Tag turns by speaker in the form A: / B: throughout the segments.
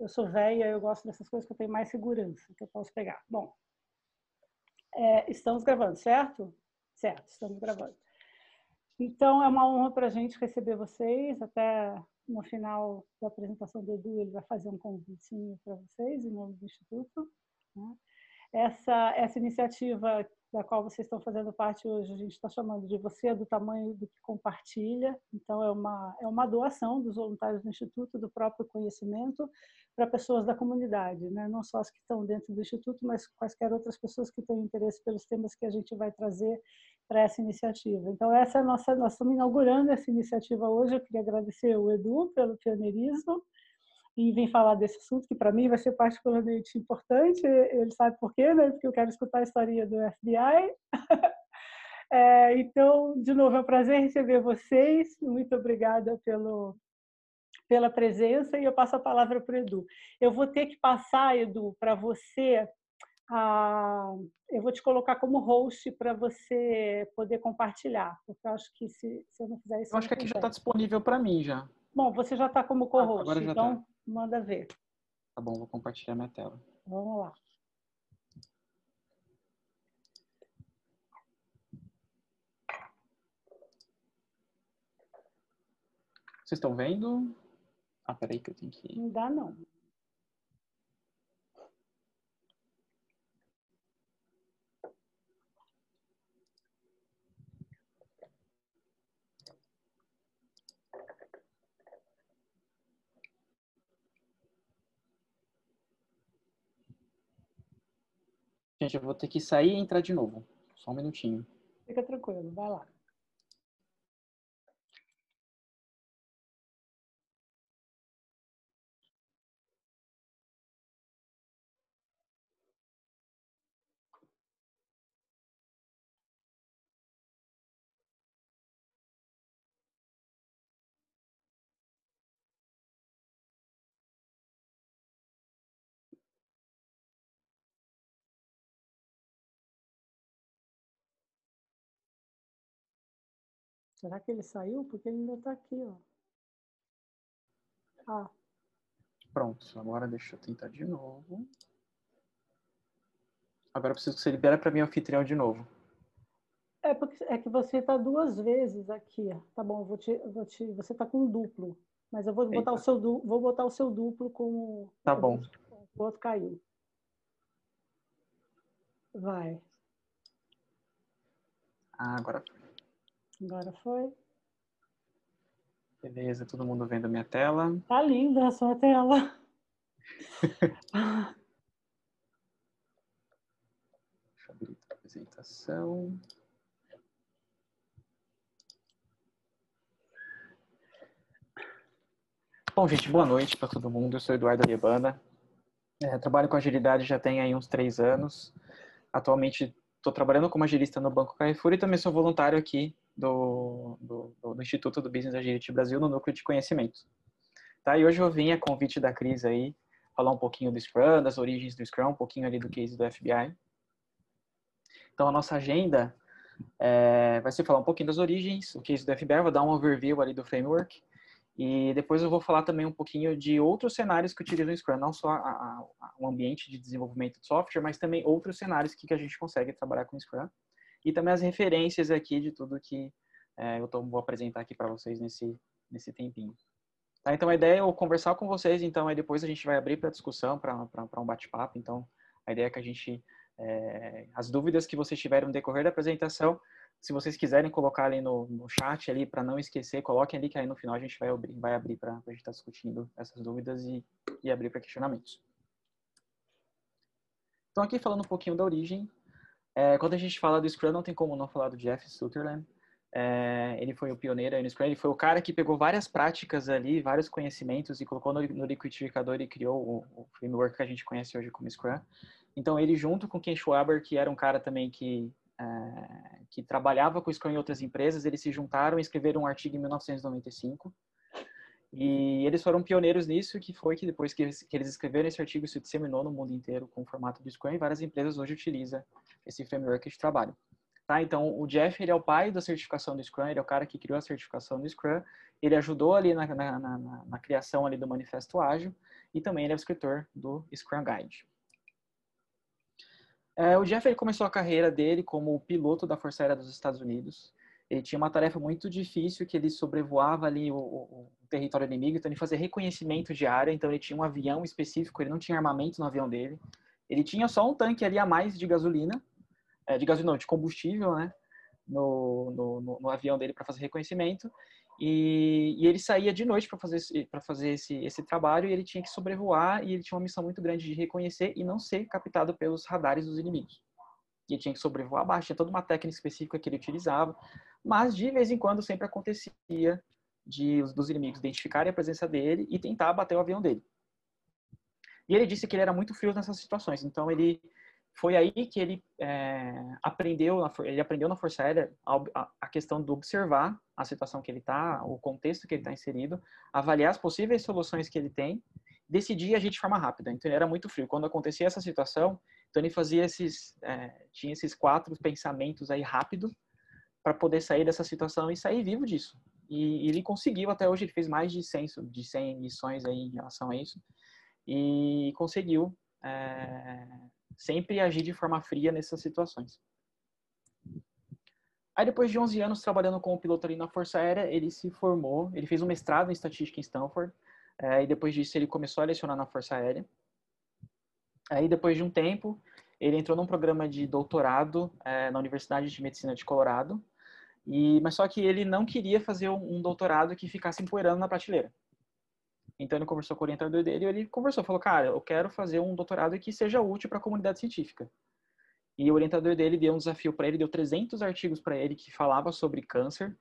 A: eu sou velha, eu gosto dessas coisas que eu tenho mais segurança, que eu posso pegar. Bom, é, estamos gravando, certo? Certo, estamos gravando. Então, é uma honra para a gente receber vocês. Até no final da apresentação do Edu, ele vai fazer um convite para vocês, em nome do Instituto. Né? Essa, essa iniciativa da qual vocês estão fazendo parte hoje, a gente está chamando de Você é do Tamanho do que Compartilha. Então, é uma, é uma doação dos voluntários do Instituto, do próprio conhecimento, para pessoas da comunidade, né? não só as que estão dentro do Instituto, mas quaisquer outras pessoas que têm interesse pelos temas que a gente vai trazer para essa iniciativa. Então, essa é nossa, nós estamos inaugurando essa iniciativa hoje. Eu queria agradecer o Edu pelo pioneirismo e vim falar desse assunto que para mim vai ser particularmente importante. Ele sabe por quê, né? Porque eu quero escutar a história do FBI. é, então, de novo, é um prazer receber vocês. Muito obrigada pelo pela presença e eu passo a palavra para o Edu. Eu vou ter que passar, Edu, para você. A... Eu vou te colocar como host para você poder compartilhar, porque eu acho que se, se eu não fizer isso.
B: Eu acho que aqui já está disponível para mim já.
A: Bom, você já está como co-host, ah, então tá. Manda ver.
B: Tá bom, vou compartilhar minha tela.
A: Vamos lá.
B: Vocês estão vendo? Ah, peraí que eu tenho que...
A: Não dá, não.
B: Gente, eu vou ter que sair e entrar de novo. Só um minutinho.
A: Fica tranquilo, vai lá. Será que ele saiu? Porque ele ainda está aqui, ó. Ah.
B: Pronto, agora deixa eu tentar de novo. Agora eu preciso que você libere para mim o anfitrião de novo.
A: É porque é que você está duas vezes aqui. Tá bom, vou te, vou te, você está com um duplo, mas eu vou botar o seu vou botar o seu duplo como
B: Tá bom.
A: O outro caiu. Vai.
B: Ah, agora
A: Agora foi.
B: Beleza, todo mundo vendo minha tela.
A: Tá linda a sua tela.
B: Deixa eu abrir a apresentação. Bom, gente, boa noite para todo mundo. Eu sou Eduardo Rebana. É, trabalho com agilidade já tem aí uns três anos. Atualmente estou trabalhando como agilista no Banco Carrefour e também sou voluntário aqui do, do, do, Instituto do Business Agility Brasil no Núcleo de Conhecimento. Tá? E hoje eu vim a convite da Cris aí, falar um pouquinho do Scrum, das origens do Scrum, um pouquinho ali do case do FBI. Então, a nossa agenda é, vai ser falar um pouquinho das origens, o case do FBI, vou dar um overview ali do framework, e depois eu vou falar também um pouquinho de outros cenários que utilizam o Scrum, não só o ambiente de desenvolvimento de software, mas também outros cenários que, que a gente consegue trabalhar com o Scrum e também as referências aqui de tudo que é, eu tô, vou apresentar aqui para vocês nesse, nesse tempinho. Tá, então a ideia é eu conversar com vocês, então aí depois a gente vai abrir para discussão, para um bate-papo. Então a ideia é que a gente, é, as dúvidas que vocês tiverem no decorrer da apresentação, se vocês quiserem colocar ali no, no chat ali para não esquecer, coloquem ali que aí no final a gente vai abrir, vai abrir para a gente estar tá discutindo essas dúvidas e, e abrir para questionamentos. Então aqui falando um pouquinho da origem, é, quando a gente fala do Scrum, não tem como não falar do Jeff Sutherland. É, ele foi o pioneiro aí no Scrum, ele foi o cara que pegou várias práticas ali, vários conhecimentos e colocou no, no liquidificador e criou o, o, framework que a gente conhece hoje como Scrum. Então ele junto com Ken Schwaber, que era um cara também que é, que trabalhava com Scrum em outras empresas, eles se juntaram e escreveram um artigo em 1995 e eles foram pioneiros nisso, que foi que depois que eles, que eles escreveram esse artigo, isso disseminou no mundo inteiro com o formato do Scrum e várias empresas hoje utilizam esse framework de trabalho. Tá? Então, o Jeff ele é o pai da certificação do Scrum, ele é o cara que criou a certificação do Scrum, ele ajudou ali na, na, na, na criação ali do Manifesto Ágil e também ele é o escritor do Scrum Guide. É, o Jeff ele começou a carreira dele como piloto da Força Aérea dos Estados Unidos. Ele tinha uma tarefa muito difícil que ele sobrevoava ali o, o, o território inimigo, então ele fazia reconhecimento de área, então ele tinha um avião específico, ele não tinha armamento no avião dele. Ele tinha só um tanque ali a mais de gasolina, é, de gasolina, não, de combustível, né? No, no, no, no avião dele para fazer reconhecimento. E, e, ele saía de noite para fazer, para fazer esse, esse trabalho e ele tinha que sobrevoar e ele tinha uma missão muito grande de reconhecer e não ser captado pelos radares dos inimigos. E ele tinha que sobrevoar abaixo, tinha toda uma técnica específica que ele utilizava, mas de vez em quando sempre acontecia de dos inimigos identificarem a presença dele e tentar bater o avião dele. E ele disse que ele era muito frio nessas situações, então ele foi aí que ele é, aprendeu, ele aprendeu na Força Aérea a, a, questão de observar a situação que ele está, o contexto que ele está inserido, avaliar as possíveis soluções que ele tem, decidir agir de forma rápida. Então ele era muito frio. Quando acontecia essa situação, então ele fazia esses, é, tinha esses quatro pensamentos aí rápido para poder sair dessa situação e sair vivo disso. E, e, ele conseguiu até hoje, ele fez mais de 100, de 100 missões aí em relação a isso e conseguiu é, sempre agir de forma fria nessas situações. Aí depois de 11 anos trabalhando como piloto ali na Força Aérea, ele se formou, ele fez um mestrado em estatística em Stanford, é, e depois disso ele começou a lecionar na Força Aérea. Aí depois de um tempo, ele entrou num programa de doutorado é, na Universidade de Medicina de Colorado, e, mas só que ele não queria fazer um, um doutorado que ficasse empoeirando na prateleira. Então ele conversou com o orientador dele e ele conversou, falou, cara, eu quero fazer um doutorado que seja útil para a comunidade científica. E o orientador dele deu um desafio para ele, deu 300 artigos para ele que falava sobre câncer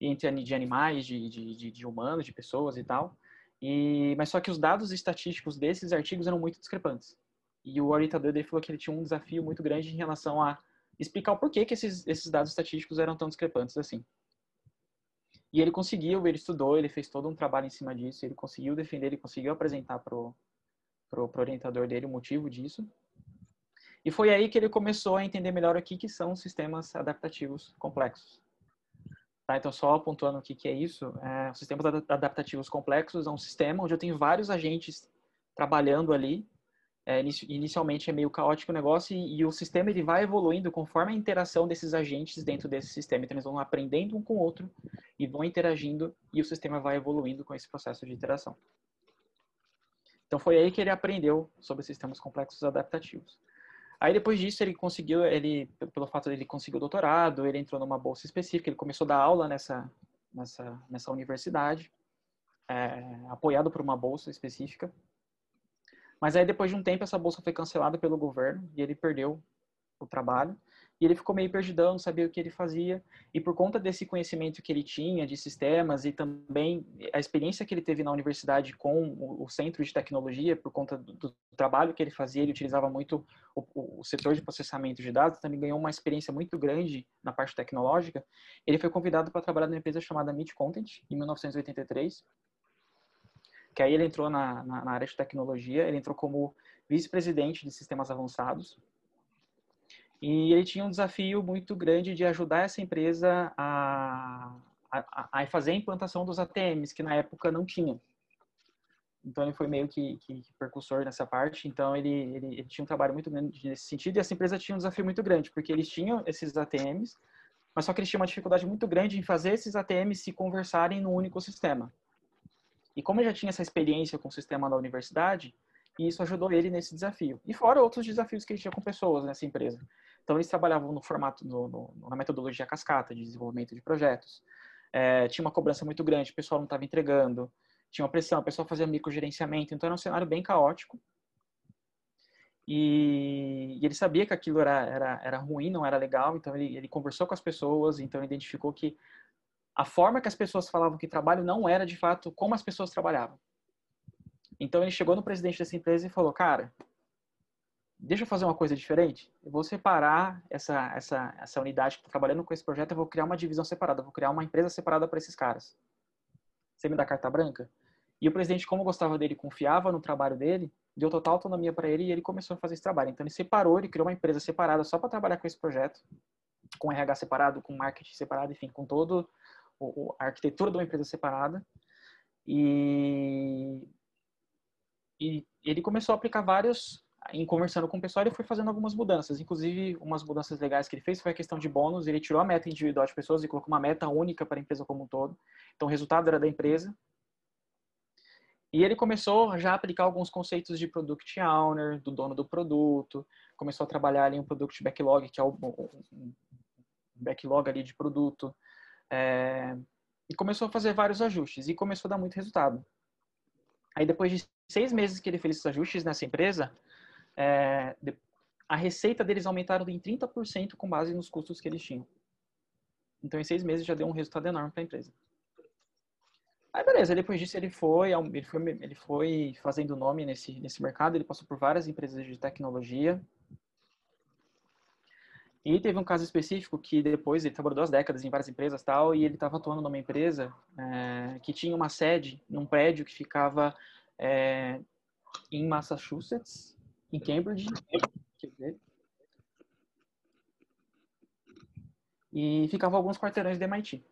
B: entre de animais, de, de, de, humanos, de pessoas e tal. E, mas só que os dados estatísticos desses artigos eram muito discrepantes. E o orientador dele falou que ele tinha um desafio muito grande em relação a explicar o porquê que esses, esses dados estatísticos eram tão discrepantes assim. E ele conseguiu, ele estudou, ele fez todo um trabalho em cima disso, ele conseguiu defender, ele conseguiu apresentar pro, pro, pro orientador dele o motivo disso. E foi aí que ele começou a entender melhor o que, que são sistemas adaptativos complexos. Tá, então, só apontando o que, que é isso, é, sistemas adaptativos complexos é um sistema onde eu tenho vários agentes trabalhando ali é, inicialmente é meio caótico o negócio e, e, o sistema ele vai evoluindo conforme a interação desses agentes dentro desse sistema. Então eles vão aprendendo um com o outro e vão interagindo e o sistema vai evoluindo com esse processo de interação. Então foi aí que ele aprendeu sobre sistemas complexos adaptativos. Aí depois disso ele conseguiu, ele pelo fato de ele conseguir o doutorado, ele entrou numa bolsa específica, ele começou a dar aula nessa nessa nessa universidade, é, apoiado por uma bolsa específica. Mas aí depois de um tempo essa bolsa foi cancelada pelo governo e ele perdeu o trabalho. E ele ficou meio perdidão, não sabia o que ele fazia. E por conta desse conhecimento que ele tinha de sistemas e também a experiência que ele teve na universidade com o centro de tecnologia, por conta do, trabalho que ele fazia, ele utilizava muito o, o, setor de processamento de dados, também ganhou uma experiência muito grande na parte tecnológica. Ele foi convidado para trabalhar numa empresa chamada Meet Content, em 1983 que aí ele entrou na, na, na área de tecnologia, ele entrou como vice-presidente de sistemas avançados, e ele tinha um desafio muito grande de ajudar essa empresa a, a, a fazer a implantação dos ATMs, que na época não tinham. Então ele foi meio que, que, que percursor nessa parte. Então ele, ele, ele, tinha um trabalho muito grande nesse sentido e essa empresa tinha um desafio muito grande, porque eles tinham esses ATMs, mas só que eles tinham uma dificuldade muito grande em fazer esses ATMs se conversarem no único sistema. E como ele já tinha essa experiência com o sistema da universidade, isso ajudou ele nesse desafio. E fora outros desafios que ele tinha com pessoas nessa empresa. Então, eles trabalhavam no formato, no, no, na metodologia cascata de desenvolvimento de projetos. É, tinha uma cobrança muito grande, o pessoal não estava entregando, tinha uma pressão, o pessoal fazia microgerenciamento, então era um cenário bem caótico. E, e ele sabia que aquilo era, era, era ruim, não era legal, então ele, ele conversou com as pessoas, então identificou que a forma que as pessoas falavam que trabalho não era de fato como as pessoas trabalhavam. Então ele chegou no presidente dessa empresa e falou: "Cara, deixa eu fazer uma coisa diferente. Eu vou separar essa essa essa unidade que está trabalhando com esse projeto, eu vou criar uma divisão separada, vou criar uma empresa separada para esses caras. Você me dá carta branca?" E o presidente, como gostava dele, confiava no trabalho dele, deu total autonomia para ele e ele começou a fazer esse trabalho. Então ele separou, ele criou uma empresa separada só para trabalhar com esse projeto. com RH separado, com marketing separado, enfim, com todo a arquitetura de uma empresa separada. E, e ele começou a aplicar vários, em conversando com o pessoal, ele foi fazendo algumas mudanças. Inclusive, umas mudanças legais que ele fez foi a questão de bônus. Ele tirou a meta individual de pessoas e colocou uma meta única para a empresa como um todo. Então, o resultado era da empresa. E ele começou já a aplicar alguns conceitos de product owner, do dono do produto. Começou a trabalhar ali um product backlog, que é o um backlog ali de produto. É, e começou a fazer vários ajustes e começou a dar muito resultado. Aí depois de seis meses que ele fez esses ajustes nessa empresa, é, a receita deles aumentaram em 30% com base nos custos que eles tinham. Então, em seis meses já deu um resultado enorme para a empresa. Aí, beleza. Depois disso, ele foi, ele foi, ele foi fazendo nome nesse, nesse mercado. Ele passou por várias empresas de tecnologia. E teve um caso específico que depois ele trabalhou duas décadas em várias empresas tal, e ele estava atuando numa empresa é, que tinha uma sede num prédio que ficava é, em Massachusetts, em Cambridge, e ficava alguns quarteirões de MIT.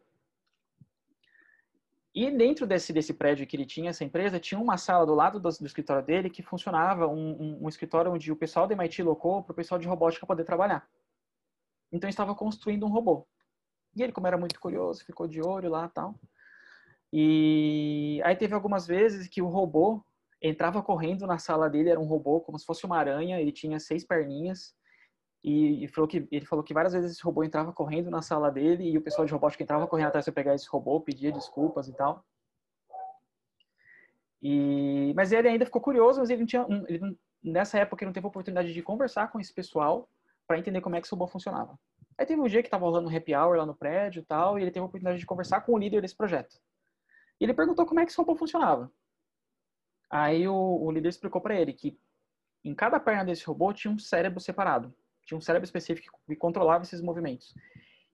B: E dentro desse, desse prédio que ele tinha, essa empresa, tinha uma sala do lado do, do escritório dele que funcionava, um, um, um, escritório onde o pessoal do MIT locou para o pessoal de robótica poder trabalhar. Então estava construindo um robô. E ele, como era muito curioso, ficou de olho lá tal. E aí teve algumas vezes que o robô entrava correndo na sala dele, era um robô como se fosse uma aranha, ele tinha seis perninhas. E, falou que, ele falou que várias vezes esse robô entrava correndo na sala dele e o pessoal de robótica entrava correndo atrás para pegar esse robô, pedia desculpas e tal. E, mas ele ainda ficou curioso, mas ele não tinha, ele, nessa época ele não teve oportunidade de conversar com esse pessoal para entender como é que esse robô funcionava. Aí teve um dia que estava rolando um happy hour lá no prédio e tal, e ele teve a oportunidade de conversar com o líder desse projeto. E ele perguntou como é que esse robô funcionava. Aí o, o líder explicou para ele que em cada perna desse robô tinha um cérebro separado. Tinha um cérebro específico que controlava esses movimentos.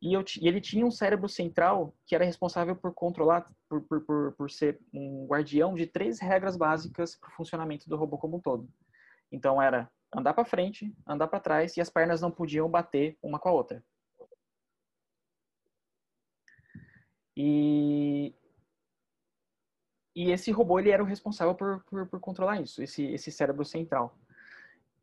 B: E, eu, e ele tinha um cérebro central que era responsável por controlar, por, por, por, por ser um guardião de três regras básicas para o funcionamento do robô como um todo. Então era andar para frente, andar para trás e as pernas não podiam bater uma com a outra. E, e esse robô ele era o responsável por, por, por controlar isso, esse, esse cérebro central.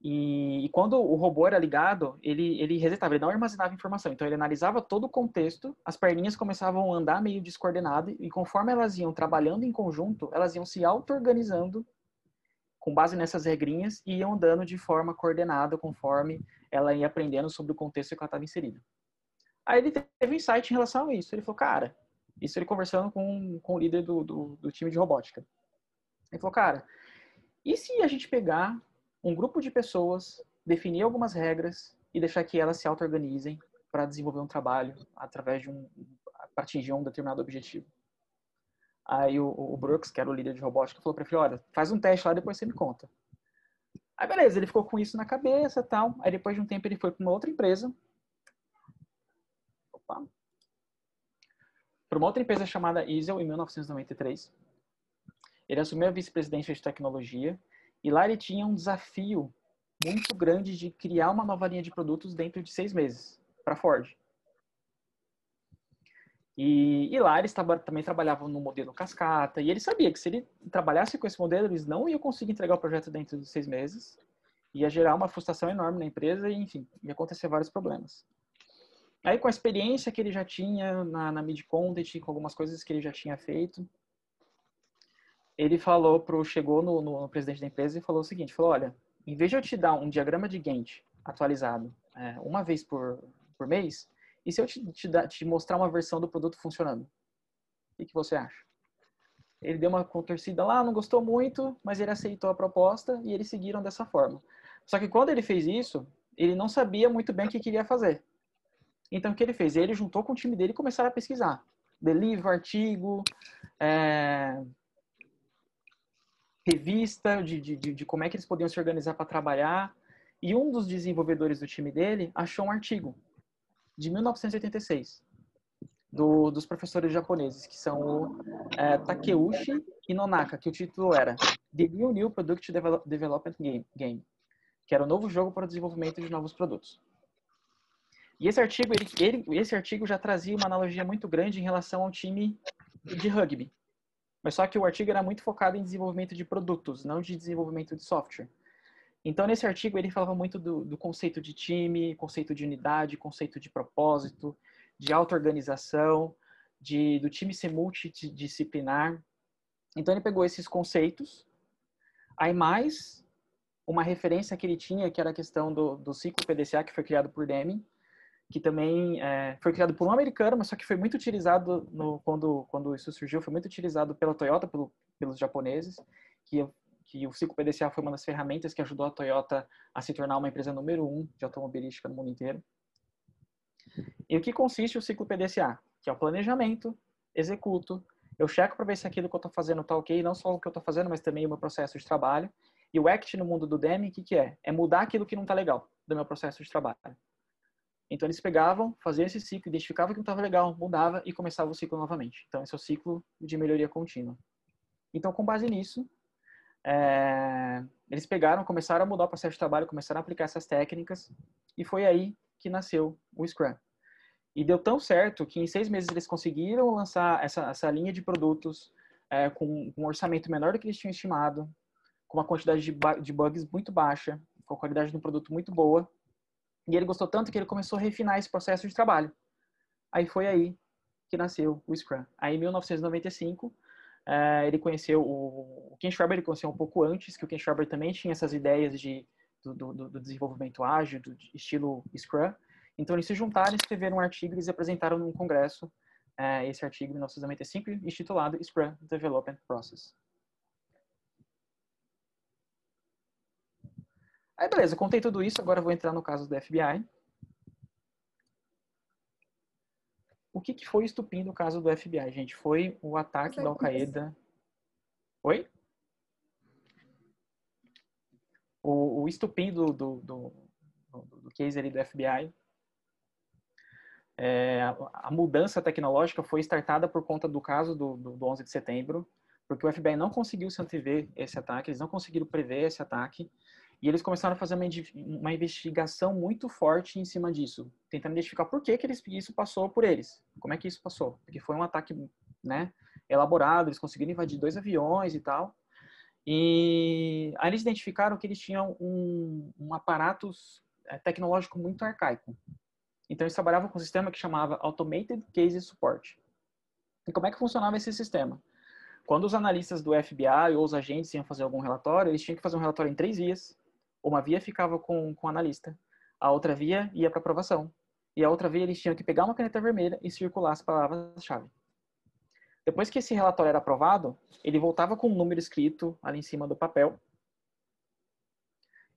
B: E, e, quando o robô era ligado, ele, ele resetava, ele não armazenava informação. Então ele analisava todo o contexto, as perninhas começavam a andar meio descoordenado e conforme elas iam trabalhando em conjunto, elas iam se auto-organizando com base nessas regrinhas e iam andando de forma coordenada conforme ela ia aprendendo sobre o contexto que ela estava inserida. Aí ele teve um insight em relação a isso. Ele falou, cara, isso ele conversando com, com o líder do, do, do time de robótica. Ele falou, cara, e se a gente pegar um grupo de pessoas, definir algumas regras e deixar que elas se auto-organizem para desenvolver um trabalho através de um para atingir um determinado objetivo. Aí o, o, Brooks, que era o líder de robótica, falou para ele, olha, faz um teste lá, depois você me conta. Aí beleza, ele ficou com isso na cabeça tal. Aí depois de um tempo ele foi para uma outra empresa. Para uma outra empresa chamada Easel, em 1993. Ele assumiu a vice-presidência de tecnologia e lá ele tinha um desafio muito grande de criar uma nova linha de produtos dentro de seis meses para Ford. E, e, lá eles também trabalhavam no modelo cascata, e ele sabia que se ele trabalhasse com esse modelo, eles não iam conseguir entregar o projeto dentro de seis meses, ia gerar uma frustração enorme na empresa, e enfim, ia acontecer vários problemas. Aí com a experiência que ele já tinha na, na mid-content, com algumas coisas que ele já tinha feito, ele falou pro, chegou no, no, no, presidente da empresa e falou o seguinte, falou, olha, em vez de eu te dar um diagrama de Gantt atualizado é, uma vez por, por mês, e se eu te, te, te, mostrar uma versão do produto funcionando? O que, você acha? Ele deu uma contorcida lá, não gostou muito, mas ele aceitou a proposta e eles seguiram dessa forma. Só que quando ele fez isso, ele não sabia muito bem o que queria fazer. Então, o que ele fez? Ele juntou com o time dele e começaram a pesquisar. Deliver, artigo, é, revista de, de, de como é que eles podiam se organizar para trabalhar. E um dos desenvolvedores do time dele achou um artigo de 1986 do, dos professores japoneses, que são o é, Takeuchi e Nonaka, que o título era The New New Product Development Game, que era o novo jogo para o desenvolvimento de novos produtos. E esse artigo, ele, ele, esse artigo já trazia uma analogia muito grande em relação ao time de rugby. Mas só que o artigo era muito focado em desenvolvimento de produtos, não de desenvolvimento de software. Então, nesse artigo, ele falava muito do, do conceito de time, conceito de unidade, conceito de propósito, de auto-organização, de, do time ser multidisciplinar. Então, ele pegou esses conceitos, aí mais uma referência que ele tinha, que era a questão do, do ciclo PDCA, que foi criado por Deming, que também é, foi criado por um americano, mas só que foi muito utilizado no, quando, quando isso surgiu, foi muito utilizado pela Toyota, pelo, pelos japoneses, que, que o ciclo PDCA foi uma das ferramentas que ajudou a Toyota a se tornar uma empresa número um de automobilística no mundo inteiro. E o que consiste o ciclo PDCA? Que é o planejamento, executo, eu checo para ver se aquilo que eu estou fazendo está ok, não só o que eu estou fazendo, mas também o meu processo de trabalho. E o ACT no mundo do DEM, o que, que é? É mudar aquilo que não está legal do meu processo de trabalho. Então eles pegavam, faziam esse ciclo, identificavam que não estava legal, mudava e começava o ciclo novamente. Então esse é o ciclo de melhoria contínua. Então com base nisso, é, eles pegaram, começaram a mudar o processo de trabalho, começaram a aplicar essas técnicas e foi aí que nasceu o Scrum. E deu tão certo que em seis meses eles conseguiram lançar essa, essa linha de produtos é, com, com um orçamento menor do que eles tinham estimado, com uma quantidade de, de bugs muito baixa, com a qualidade do produto muito boa e ele gostou tanto que ele começou a refinar esse processo de trabalho. Aí foi aí que nasceu o Scrum. Aí em 1995, eh, ele conheceu o, o Ken Schreiber, ele conheceu um pouco antes, que o Ken Schreiber também tinha essas ideias de, do, do, do desenvolvimento ágil, do estilo Scrum. Então eles se juntaram, escreveram um artigo e eles apresentaram num congresso eh, esse artigo em 1995, intitulado Scrum Development Process. Aí, beleza, contei tudo isso, agora vou entrar no caso do FBI. O que, que foi estupim no caso do FBI, gente? Foi o ataque da Al-Qaeda. Oi? O, o estupim do, do, do, do, case ali do FBI. É, a mudança tecnológica foi startada por conta do caso do, do, do 11 de setembro, porque o FBI não conseguiu se antever esse ataque, eles não conseguiram prever esse ataque. E eles começaram a fazer uma, uma investigação muito forte em cima disso, tentando identificar por que, que eles, isso passou por eles. Como é que isso passou? Porque foi um ataque né, elaborado, eles conseguiram invadir dois aviões e tal. E aí eles identificaram que eles tinham um, um aparato é, tecnológico muito arcaico. Então eles trabalhavam com um sistema que chamava Automated Case Support. E como é que funcionava esse sistema? Quando os analistas do FBI ou os agentes iam fazer algum relatório, eles tinham que fazer um relatório em três vias, uma via ficava com, com o analista, a outra via ia para aprovação, e a outra via eles tinham que pegar uma caneta vermelha e circular as palavras-chave. Depois que esse relatório era aprovado, ele voltava com um número escrito ali em cima do papel,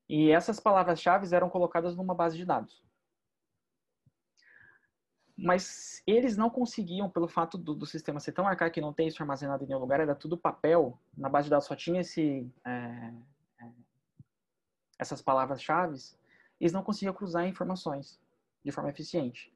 B: e essas palavras-chave eram colocadas numa base de dados. Mas eles não conseguiam, pelo fato do, do sistema ser tão arcaico que não tem isso armazenado em nenhum lugar, era tudo papel, na base de dados só tinha esse, é, essas palavras-chave, eles não conseguiam cruzar informações de forma eficiente.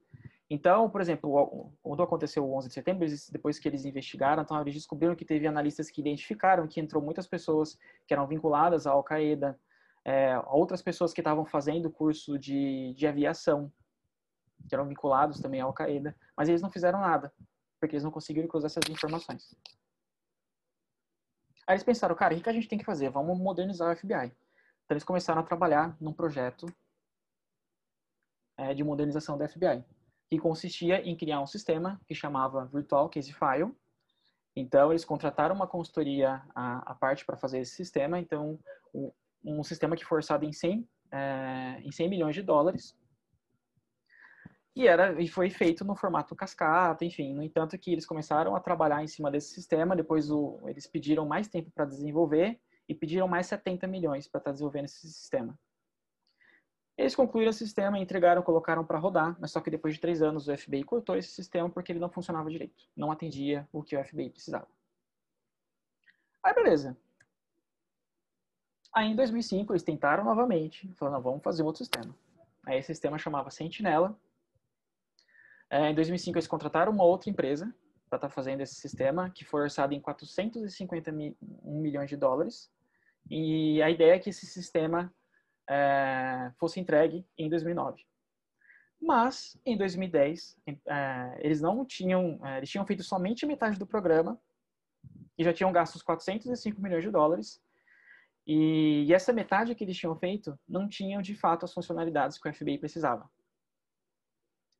B: Então, por exemplo, quando aconteceu o 11 de setembro, depois que eles investigaram, então eles descobriram que teve analistas que identificaram que entrou muitas pessoas que eram vinculadas à Al-Qaeda, é, outras pessoas que estavam fazendo curso de, de aviação, que eram vinculados também à Al-Qaeda, mas eles não fizeram nada, porque eles não conseguiram cruzar essas informações. Aí eles pensaram, cara, o que a gente tem que fazer? Vamos modernizar o FBI. Então, eles começaram a trabalhar num projeto é, de modernização da FBI, que consistia em criar um sistema que chamava Virtual Case File. Então, eles contrataram uma consultoria à, à parte para fazer esse sistema. Então, um, um sistema que foi orçado em 100, é, em 100 milhões de dólares. E, era, e foi feito no formato cascata, enfim. No entanto, que eles começaram a trabalhar em cima desse sistema, depois o, eles pediram mais tempo para desenvolver, e pediram mais 70 milhões para estar tá desenvolvendo esse sistema. Eles concluíram o sistema, entregaram, colocaram para rodar, mas só que depois de três anos o FBI cortou esse sistema porque ele não funcionava direito, não atendia o que o FBI precisava. Aí beleza. Aí em 2005 eles tentaram novamente, falaram, vamos fazer um outro sistema. Aí esse sistema chamava Sentinela. É, em 2005 eles contrataram uma outra empresa para estar tá fazendo esse sistema, que foi orçado em 451 milhões de dólares. E a ideia é que esse sistema é, fosse entregue em 2009. Mas, em 2010, é, eles não tinham, é, eles tinham feito somente metade do programa e já tinham gasto os 405 milhões de dólares. E, e essa metade que eles tinham feito não tinham, de fato, as funcionalidades que o FBI precisava.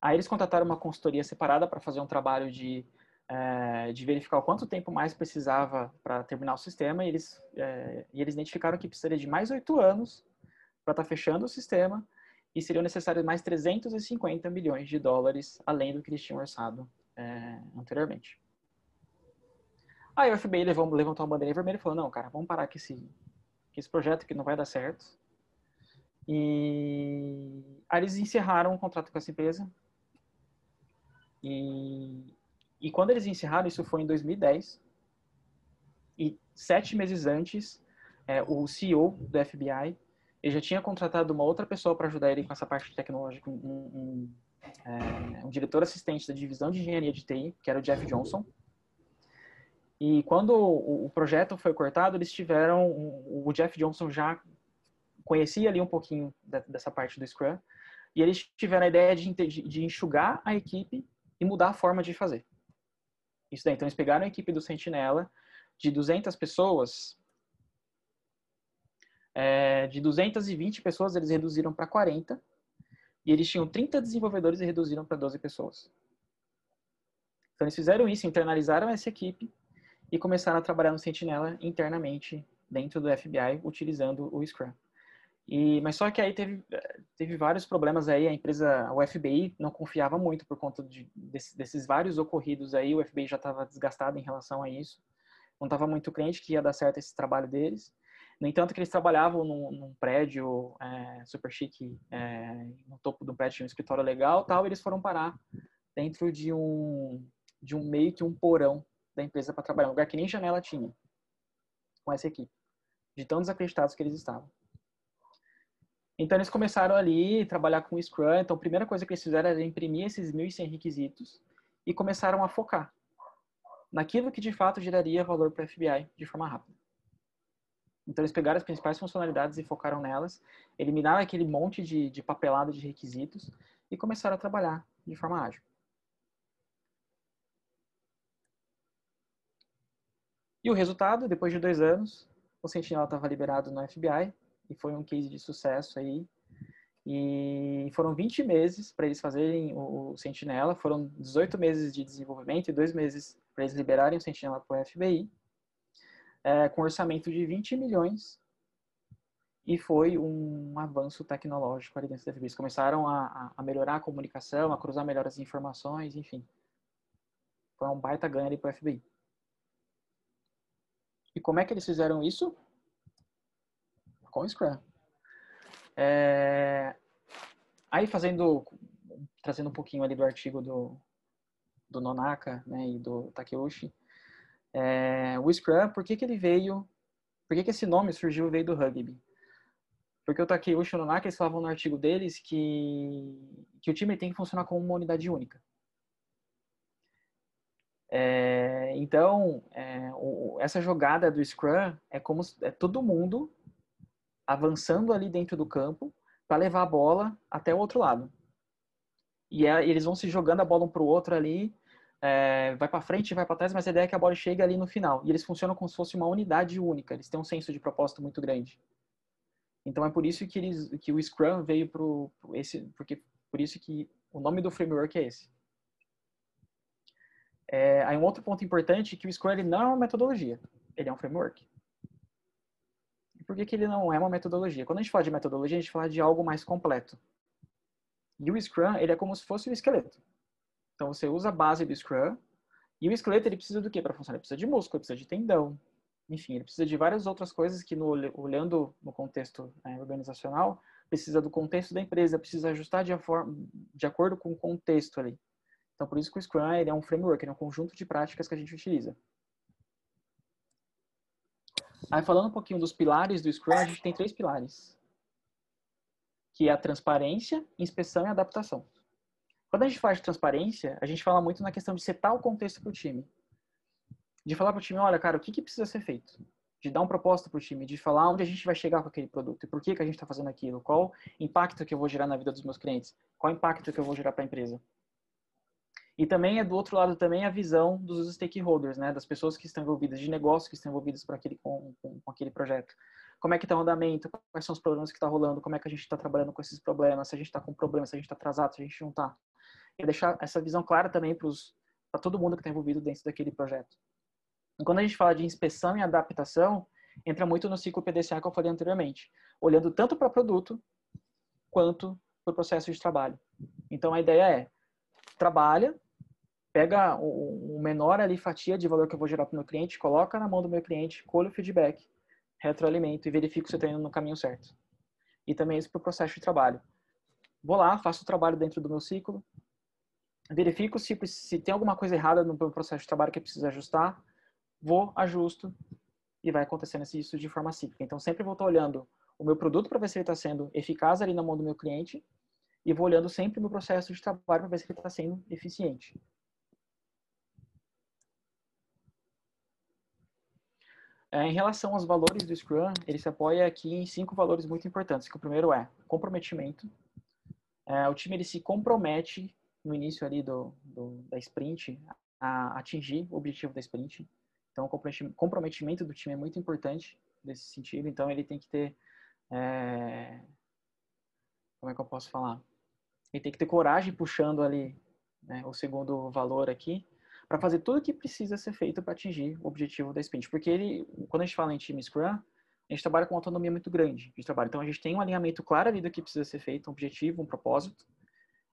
B: Aí eles contrataram uma consultoria separada para fazer um trabalho de, é, de verificar quanto tempo mais precisava para terminar o sistema e eles, é, e eles identificaram que precisaria de mais oito anos para estar tá fechando o sistema e seriam necessários mais 350 milhões de dólares além do que eles tinham orçado é, anteriormente. Aí o FBI levou, levantou uma bandeira vermelha e falou, não, cara, vamos parar com esse, com esse projeto que não vai dar certo. E aí eles encerraram o contrato com essa empresa. E, e quando eles encerraram, isso foi em 2010. E sete meses antes, é, o CEO do FBI ele já tinha contratado uma outra pessoa para ajudar ele com essa parte tecnológica, um, um, é, um, diretor assistente da divisão de engenharia de TI, que era o Jeff Johnson. E quando o, o projeto foi cortado, eles tiveram, o Jeff Johnson já conhecia ali um pouquinho da, dessa parte do Scrum, e eles tiveram a ideia de, de enxugar a equipe e mudar a forma de fazer. Isso daí, então eles pegaram a equipe do Sentinela, de 200 pessoas, é, de 220 pessoas, eles reduziram para 40. E eles tinham 30 desenvolvedores e reduziram para 12 pessoas. Então, eles fizeram isso, internalizaram essa equipe e começaram a trabalhar no Sentinela internamente dentro do FBI, utilizando o Scrum. E, mas só que aí teve, teve vários problemas aí, a empresa, o FBI não confiava muito por conta de, desse, desses vários ocorridos aí, o FBI já estava desgastado em relação a isso, não estava muito crente que ia dar certo esse trabalho deles. No entanto, que eles trabalhavam num, num prédio é, super chique, é, no topo do prédio tinha um escritório legal tal, eles foram parar dentro de um, de um meio que um porão da empresa para trabalhar, um lugar que nem janela tinha com essa equipe, de tão desacreditados que eles estavam. Então, eles começaram ali a trabalhar com o Scrum. Então, a primeira coisa que eles fizeram era imprimir esses 1.100 requisitos e começaram a focar naquilo que de fato geraria valor para o FBI de forma rápida. Então eles pegaram as principais funcionalidades e focaram nelas, eliminaram aquele monte de, de papelada de requisitos e começaram a trabalhar de forma ágil. E o resultado, depois de dois anos, o Sentinela estava liberado no FBI e foi um case de sucesso aí. E foram 20 meses para eles fazerem o Sentinela, foram 18 meses de desenvolvimento e dois meses para eles liberarem o Sentinela para o FBI é, com orçamento de 20 milhões e foi um avanço tecnológico ali dentro da FBI. Eles começaram a, a, melhorar a comunicação, a cruzar melhor as informações, enfim. Foi um baita ganho ali para o FBI. E como é que eles fizeram isso? Com o Scrum. É... Aí fazendo, trazendo um pouquinho ali do artigo do, do Nonaka né, e do Takeuchi, é, o Scrum, por que, que ele veio, por que, que esse nome surgiu veio do rugby? Porque o Takeuchi Nonaka, eles falavam no artigo deles que, que o time tem que funcionar como uma unidade única. É, então, é, o, essa jogada do Scrum é como é todo mundo avançando ali dentro do campo para levar a bola até o outro lado. E, é, eles vão se jogando a bola um para o outro ali é, vai para frente, vai para trás, mas a ideia é que a bola chegue ali no final. E eles funcionam como se fosse uma unidade única. Eles têm um senso de propósito muito grande. Então é por isso que eles, que o Scrum veio pro esse, porque por isso que o nome do framework é esse. É, aí um outro ponto importante é que o Scrum ele não é uma metodologia, ele é um framework. Por que, que ele não é uma metodologia? Quando a gente fala de metodologia, a gente fala de algo mais completo. E o Scrum ele é como se fosse o esqueleto. Então você usa a base do Scrum e o esqueleto ele precisa do que para funcionar? Ele precisa de músculo, ele precisa de tendão, enfim, ele precisa de várias outras coisas que no, olhando no contexto né, organizacional precisa do contexto da empresa, precisa ajustar de, de acordo com o contexto ali. Então por isso que o Scrum ele é um framework, ele é um conjunto de práticas que a gente utiliza. Aí falando um pouquinho dos pilares do Scrum, a gente tem três pilares, que é a transparência, inspeção e adaptação. Quando a gente fala de transparência, a gente fala muito na questão de setar o contexto para o time. De falar para o time, olha, cara, o que, que precisa ser feito? De dar um propósito para o time, de falar onde a gente vai chegar com aquele produto e por que, que a gente está fazendo aquilo, qual impacto que eu vou gerar na vida dos meus clientes. Qual impacto que eu vou gerar para a empresa? E também é do outro lado também a visão dos stakeholders, né, das pessoas que estão envolvidas, de negócios que estão envolvidas com aquele, com, com, com aquele projeto. Como é que está o andamento, quais são os problemas que está rolando, como é que a gente está trabalhando com esses problemas, se a gente está com problemas, se a gente está atrasado, se a gente não está. E deixar essa visão clara também para todo mundo que está envolvido dentro daquele projeto. E quando a gente fala de inspeção e adaptação, entra muito no ciclo PDCA que eu falei anteriormente, olhando tanto para produto quanto para o processo de trabalho. Então a ideia é trabalha, pega o, menor ali fatia de valor que eu vou gerar para o meu cliente, coloca na mão do meu cliente, colhe o feedback, retroalimento e verifico se eu estou indo no caminho certo. E também isso para o processo de trabalho. Vou lá, faço o trabalho dentro do meu ciclo, verifico se, se tem alguma coisa errada no meu processo de trabalho que precisa ajustar, vou, ajusto e vai acontecendo isso de forma cíclica. Então, sempre vou estar olhando o meu produto para ver se ele está sendo eficaz ali na mão do meu cliente e vou olhando sempre no processo de trabalho para ver se ele está sendo eficiente. Em relação aos valores do Scrum, ele se apoia aqui em cinco valores muito importantes. Que o primeiro é comprometimento. É, o time ele se compromete no início ali do, do, da sprint a atingir o objetivo da sprint. Então, o comprometimento do time é muito importante nesse sentido. Então, ele tem que ter é... como é que eu posso falar? Ele tem que ter coragem puxando ali né, o segundo valor aqui para fazer tudo o que precisa ser feito para atingir o objetivo da sprint. Porque ele, quando a gente fala em time Scrum, a gente trabalha com autonomia muito grande de trabalho. Então a gente tem um alinhamento claro ali do que precisa ser feito, um objetivo, um propósito,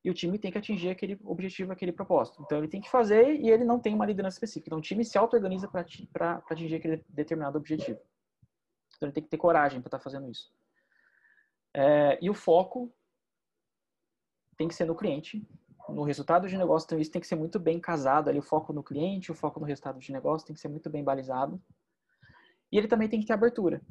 B: e o time tem que atingir aquele objetivo, aquele propósito. Então ele tem que fazer e ele não tem uma liderança específica. Então o time se auto-organiza para atingir aquele determinado objetivo. Então ele tem que ter coragem para estar tá fazendo isso. É, e o foco tem que ser no cliente, no resultado de negócio, então isso tem que ser muito bem casado ali, o foco no cliente, o foco no resultado de negócio tem que ser muito bem balizado. E ele também tem que ter abertura.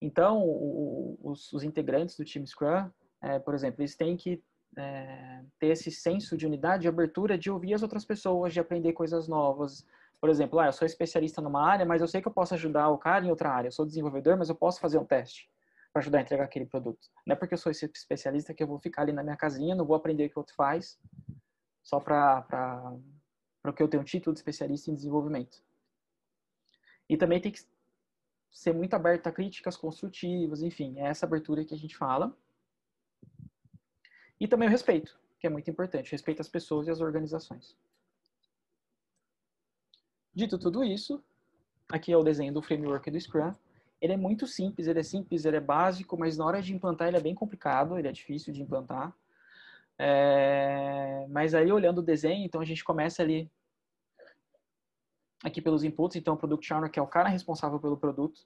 B: Então, o, os, os, integrantes do time Scrum, é, por exemplo, eles têm que é, ter esse senso de unidade, de abertura, de ouvir as outras pessoas, de aprender coisas novas. Por exemplo, ah, eu sou especialista numa área, mas eu sei que eu posso ajudar o cara em outra área. Eu sou desenvolvedor, mas eu posso fazer um teste para ajudar a entregar aquele produto. Não é porque eu sou esse especialista que eu vou ficar ali na minha casinha, não vou aprender o que o outro faz, só para que eu tenha um título de especialista em desenvolvimento. E também tem que ser muito aberto a críticas construtivas, enfim, é essa abertura que a gente fala. E também o respeito, que é muito importante, respeito às pessoas e às organizações. Dito tudo isso, aqui é o desenho do framework do Scrum ele é muito simples, ele é simples, ele é básico, mas na hora de implantar ele é bem complicado, ele é difícil de implantar. É, mas aí olhando o desenho, então a gente começa ali aqui pelos inputs, então o Product Owner, que é o cara responsável pelo produto,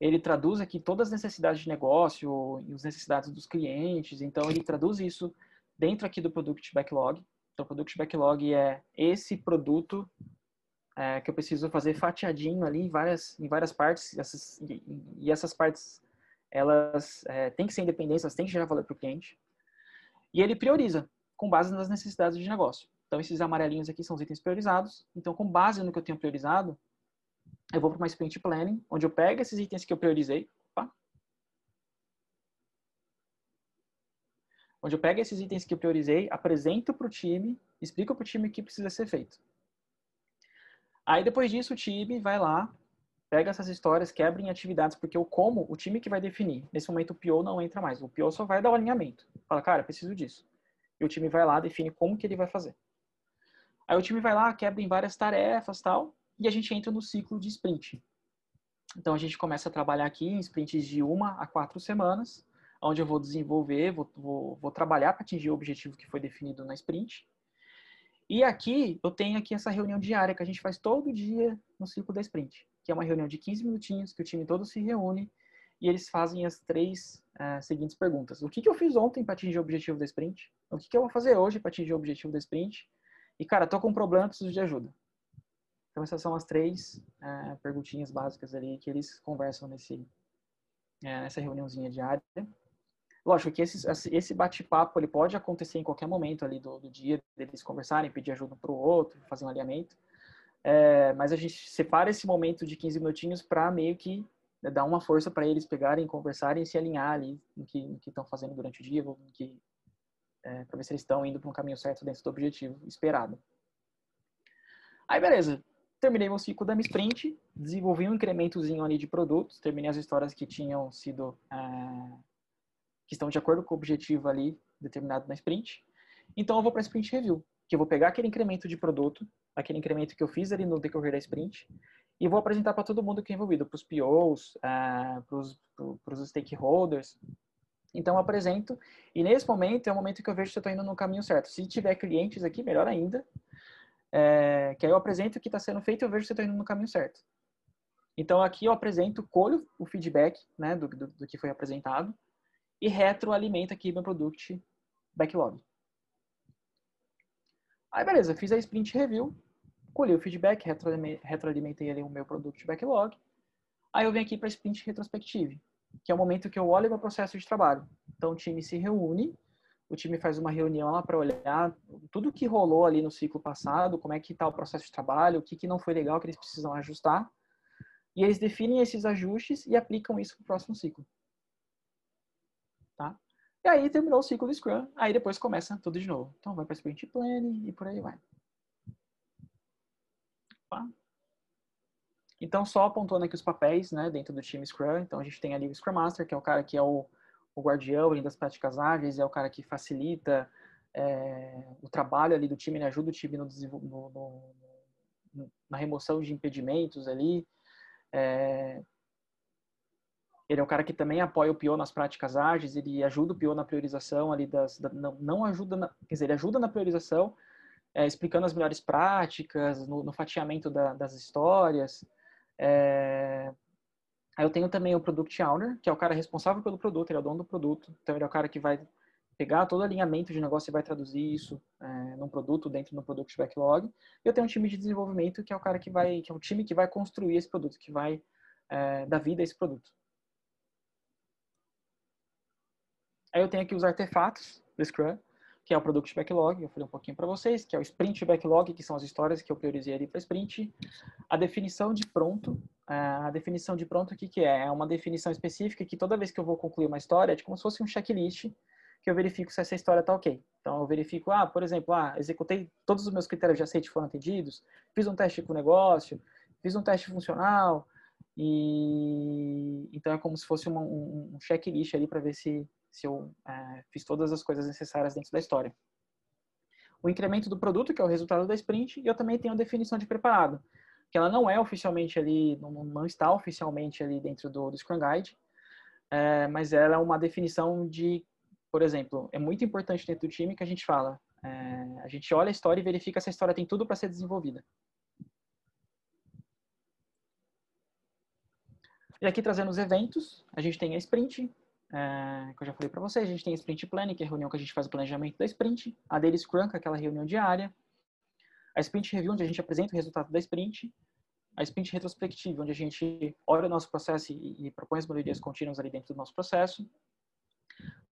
B: ele traduz aqui todas as necessidades de negócio e as necessidades dos clientes, então ele traduz isso dentro aqui do Product Backlog. Então, o Product Backlog é esse produto é, que eu preciso fazer fatiadinho ali em várias, em várias partes, essas, e, e essas partes, elas é, têm que ser independentes, elas têm que gerar valor para o cliente. E ele prioriza, com base nas necessidades de negócio. Então, esses amarelinhos aqui são os itens priorizados. Então, com base no que eu tenho priorizado, eu vou para uma sprint planning, onde eu pego esses itens que eu priorizei, opa, onde eu pego esses itens que eu priorizei, apresento para o time, explico para o time o que precisa ser feito. Aí depois disso o time vai lá, pega essas histórias, quebra em atividades, porque o como, o time que vai definir. Nesse momento o PO não entra mais, o PO só vai dar o alinhamento. Fala, cara, preciso disso. E o time vai lá, define como que ele vai fazer. Aí o time vai lá, quebra em várias tarefas tal, e a gente entra no ciclo de sprint. Então a gente começa a trabalhar aqui em sprints de uma a quatro semanas, onde eu vou desenvolver, vou, vou, vou trabalhar para atingir o objetivo que foi definido na sprint. E aqui, eu tenho aqui essa reunião diária que a gente faz todo dia no ciclo da sprint, que é uma reunião de 15 minutinhos, que o time todo se reúne e eles fazem as três uh, seguintes perguntas. O que, que eu fiz ontem para atingir o objetivo da sprint? O que, que eu vou fazer hoje para atingir o objetivo da sprint? E, cara, tô com um problema, preciso de ajuda. Então, essas são as três uh, perguntinhas básicas ali que eles conversam nesse, uh, nessa reuniãozinha diária. Lógico que esse, esse bate-papo ele pode acontecer em qualquer momento ali do, do dia, deles conversarem, pedir ajuda para o outro, fazer um alinhamento. É, mas a gente separa esse momento de 15 minutinhos para meio que né, dar uma força para eles pegarem, conversarem e se alinhar ali no que estão fazendo durante o dia, é, para ver se eles estão indo para um caminho certo dentro do objetivo esperado. Aí, beleza. Terminei meu ciclo da sprint, desenvolvi um incrementozinho ali de produtos, terminei as histórias que tinham sido, é, que estão de acordo com o objetivo ali determinado na sprint. Então, eu vou para a sprint review, que eu vou pegar aquele incremento de produto, aquele incremento que eu fiz ali no decorrer da sprint, e vou apresentar para todo mundo que é envolvido, para os POs, uh, para os stakeholders. Então, eu apresento, e nesse momento é o momento que eu vejo se eu estou indo no caminho certo. Se tiver clientes aqui, melhor ainda, é, que aí eu apresento o que está sendo feito e eu vejo se eu estou indo no caminho certo. Então, aqui eu apresento, colho o feedback né, do, do, do que foi apresentado e retroalimento aqui meu product backlog. Aí, beleza, fiz a sprint review, colhi o feedback, retroalimentei ali o meu product backlog. Aí eu venho aqui para sprint retrospective, que é o momento que eu olho meu processo de trabalho. Então, o time se reúne, o time faz uma reunião lá para olhar tudo que rolou ali no ciclo passado, como é que está o processo de trabalho, o que, que não foi legal, que eles precisam ajustar. E eles definem esses ajustes e aplicam isso para o próximo ciclo. Tá? E aí terminou o ciclo do Scrum, aí depois começa tudo de novo. Então vai para Sprint Planning e por aí vai. Opa. Então, só apontando aqui os papéis né, dentro do time Scrum. Então, a gente tem ali o Scrum Master, que é o cara que é o, o guardião ali das práticas ágeis, é o cara que facilita é, o trabalho ali do time, ele ajuda o time no, no, no, na remoção de impedimentos ali. É, ele é um cara que também apoia o PO nas práticas ágeis, ele ajuda o PO na priorização ali das, da, não, não, ajuda, na, quer dizer, ele ajuda na priorização, é, explicando as melhores práticas, no, no fatiamento da, das histórias. É, aí eu tenho também o Product Owner, que é o cara responsável pelo produto, ele é o dono do produto, então ele é o cara que vai pegar todo o alinhamento de negócio e vai traduzir isso é, num produto dentro do Product Backlog. E eu tenho um time de desenvolvimento que é o cara que vai, que é o time que vai construir esse produto, que vai é, dar vida a esse produto. Aí eu tenho aqui os artefatos do Scrum, que é o Product Backlog, eu falei um pouquinho para vocês, que é o Sprint Backlog, que são as histórias que eu priorizei ali para Sprint. A definição de pronto, é, a definição de pronto, o que, que é? É uma definição específica que toda vez que eu vou concluir uma história, é como se fosse um checklist que eu verifico se essa história está ok. Então, eu verifico, ah, por exemplo, ah, executei todos os meus critérios de aceite foram atendidos, fiz um teste com o negócio, fiz um teste funcional, e então é como se fosse um, um checklist ali para ver se se eu é, fiz todas as coisas necessárias dentro da história. O incremento do produto, que é o resultado da sprint, e eu também tenho a definição de preparado, que ela não é oficialmente ali, não, não está oficialmente ali dentro do, do Scrum Guide, é, mas ela é uma definição de, por exemplo, é muito importante dentro do time que a gente fala, é, a gente olha a história e verifica se a história tem tudo para ser desenvolvida. E aqui trazendo os eventos, a gente tem a sprint, é, que eu já falei para vocês, a gente tem Sprint Planning, que é a reunião que a gente faz o planejamento da Sprint, a Daily Scrum, que é aquela reunião diária, a Sprint Review, onde a gente apresenta o resultado da Sprint, a Sprint Retrospectiva, onde a gente olha o nosso processo e, e propõe as melhorias contínuas ali dentro do nosso processo.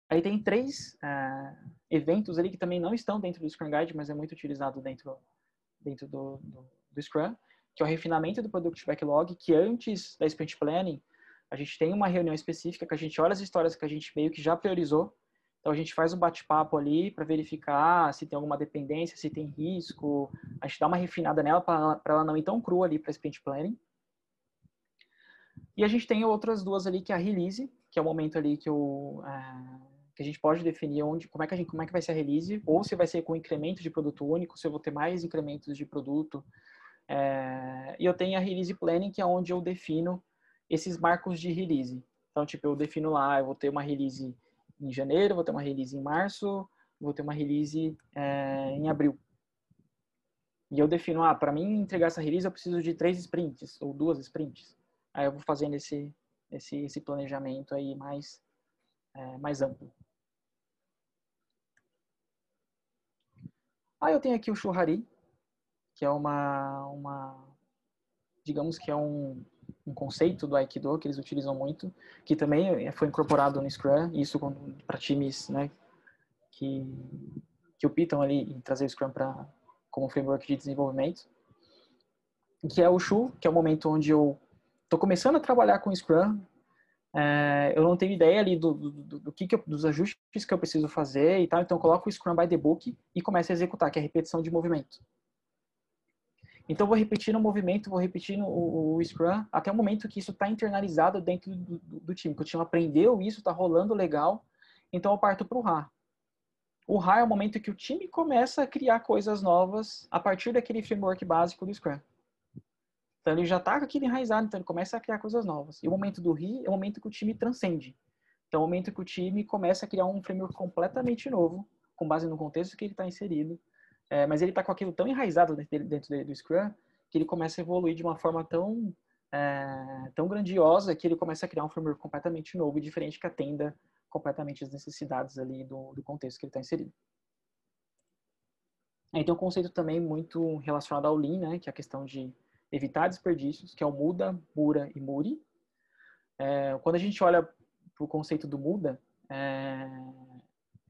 B: Aí tem três é, eventos ali que também não estão dentro do Scrum Guide, mas é muito utilizado dentro, dentro do, do, do Scrum, que é o refinamento do Product Backlog, que antes da Sprint Planning, a gente tem uma reunião específica que a gente olha as histórias que a gente meio que já priorizou. Então a gente faz um bate-papo ali para verificar se tem alguma dependência, se tem risco. A gente dá uma refinada nela para ela não ir tão crua ali para sprint planning. E a gente tem outras duas ali que é a release, que é o momento ali que, eu, é, que a gente pode definir onde, como é que gente, como é que vai ser a release, ou se vai ser com incremento de produto único, se eu vou ter mais incrementos de produto. É, e eu tenho a release planning, que é onde eu defino esses marcos de release. Então, tipo, eu defino lá, eu vou ter uma release em janeiro, vou ter uma release em março, vou ter uma release é, em abril. E eu defino, ah, para mim entregar essa release eu preciso de três sprints ou duas sprints. Aí eu vou fazendo esse, esse, esse planejamento aí mais, é, mais amplo. Aí eu tenho aqui o Churrari, que é uma, uma digamos que é um, um conceito do Aikido que eles utilizam muito, que também foi incorporado no Scrum, isso para times né, que, que optam ali em trazer o Scrum para como framework de desenvolvimento, que é o Shu, que é o momento onde eu estou começando a trabalhar com Scrum, é, eu não tenho ideia ali do, do, do que, que eu, dos ajustes que eu preciso fazer e tal, então eu coloco o Scrum by the Book e começo a executar, que é a repetição de movimento. Então, vou repetindo o movimento, vou repetindo o, o Scrum até o momento que isso está internalizado dentro do, do, do, time, que o time aprendeu isso, está rolando legal, então eu parto para o RA. O RA é o momento que o time começa a criar coisas novas a partir daquele framework básico do Scrum. Então ele já está com aquilo enraizado, então ele começa a criar coisas novas. E o momento do RI é o momento que o time transcende. Então é o momento que o time começa a criar um framework completamente novo, com base no contexto que ele está inserido. É, mas ele está com aquilo tão enraizado dentro, do Scrum que ele começa a evoluir de uma forma tão, é, tão grandiosa que ele começa a criar um framework completamente novo e diferente que atenda completamente as necessidades ali do, do contexto que ele está inserido. Aí tem um conceito também muito relacionado ao Lean, né, que é a questão de evitar desperdícios, que é o muda, mura e muri. É, quando a gente olha para o conceito do muda, é,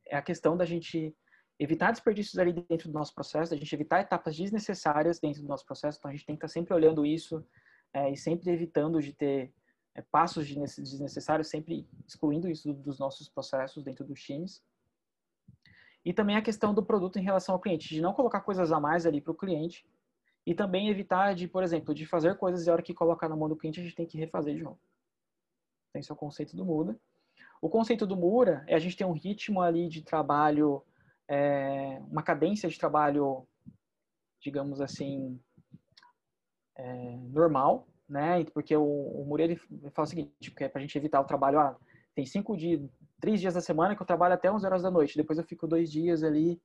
B: é, a questão da gente evitar desperdícios ali dentro do nosso processo, da gente evitar etapas desnecessárias dentro do nosso processo. Então a gente tem que estar sempre olhando isso é, e sempre evitando de ter é, passos desnecessários, sempre excluindo isso dos nossos processos dentro dos times. E também a questão do produto em relação ao cliente, de não colocar coisas a mais ali para o cliente, e também evitar de, por exemplo, de fazer coisas e a hora que colocar na mão do cliente a gente tem que refazer de novo. Então, esse é o conceito do Muda. O conceito do Mura é a gente ter um ritmo ali de trabalho, é, uma cadência de trabalho, digamos assim, é, normal, né? Porque o, o Mura ele fala o seguinte, que é para a gente evitar o trabalho, ah, tem cinco dias, três dias da semana que eu trabalho até 11 horas da noite, depois eu fico dois dias ali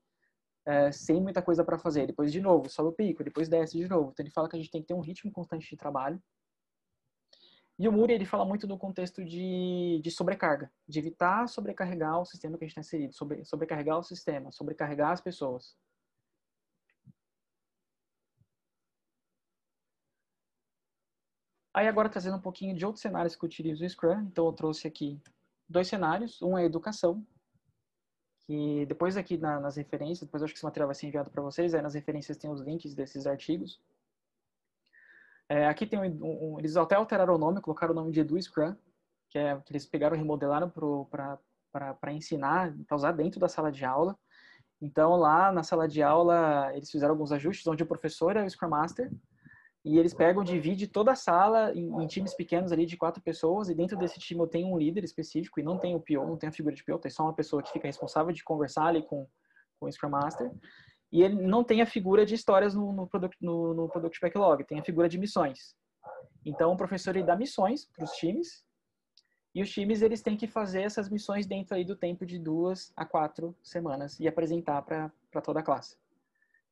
B: é, sem muita coisa para fazer. Depois, de novo, sobe o pico, depois desce de novo. Então, ele fala que a gente tem que ter um ritmo constante de trabalho. E o Muri, ele fala muito do contexto de, de sobrecarga, de evitar sobrecarregar o sistema que a gente está inserido, sobre, sobrecarregar o sistema, sobrecarregar as pessoas. Aí agora trazendo um pouquinho de outros cenários que eu utilizo o Scrum, então eu trouxe aqui dois cenários, um é educação, que depois aqui na, nas referências, depois acho que esse material vai ser enviado para vocês, aí nas referências tem os links desses artigos. É, aqui tem um, um, eles até alteraram o nome, colocaram o nome de Edu Scrum, que é que eles pegaram e remodelaram para ensinar, para usar dentro da sala de aula. Então lá na sala de aula eles fizeram alguns ajustes, onde o professor é o Scrum Master, e eles pegam, dividem toda a sala em, em, times pequenos ali de quatro pessoas, e dentro desse time eu tenho um líder específico, e não tem o PO, não tem a figura de PO, tem só uma pessoa que fica responsável de conversar ali com, com o Scrum Master. E ele não tem a figura de histórias no, no, product, no, no Product Backlog, tem a figura de missões. Então, o professor ele dá missões para os times, e os times eles têm que fazer essas missões dentro aí do tempo de duas a quatro semanas e apresentar para toda a classe.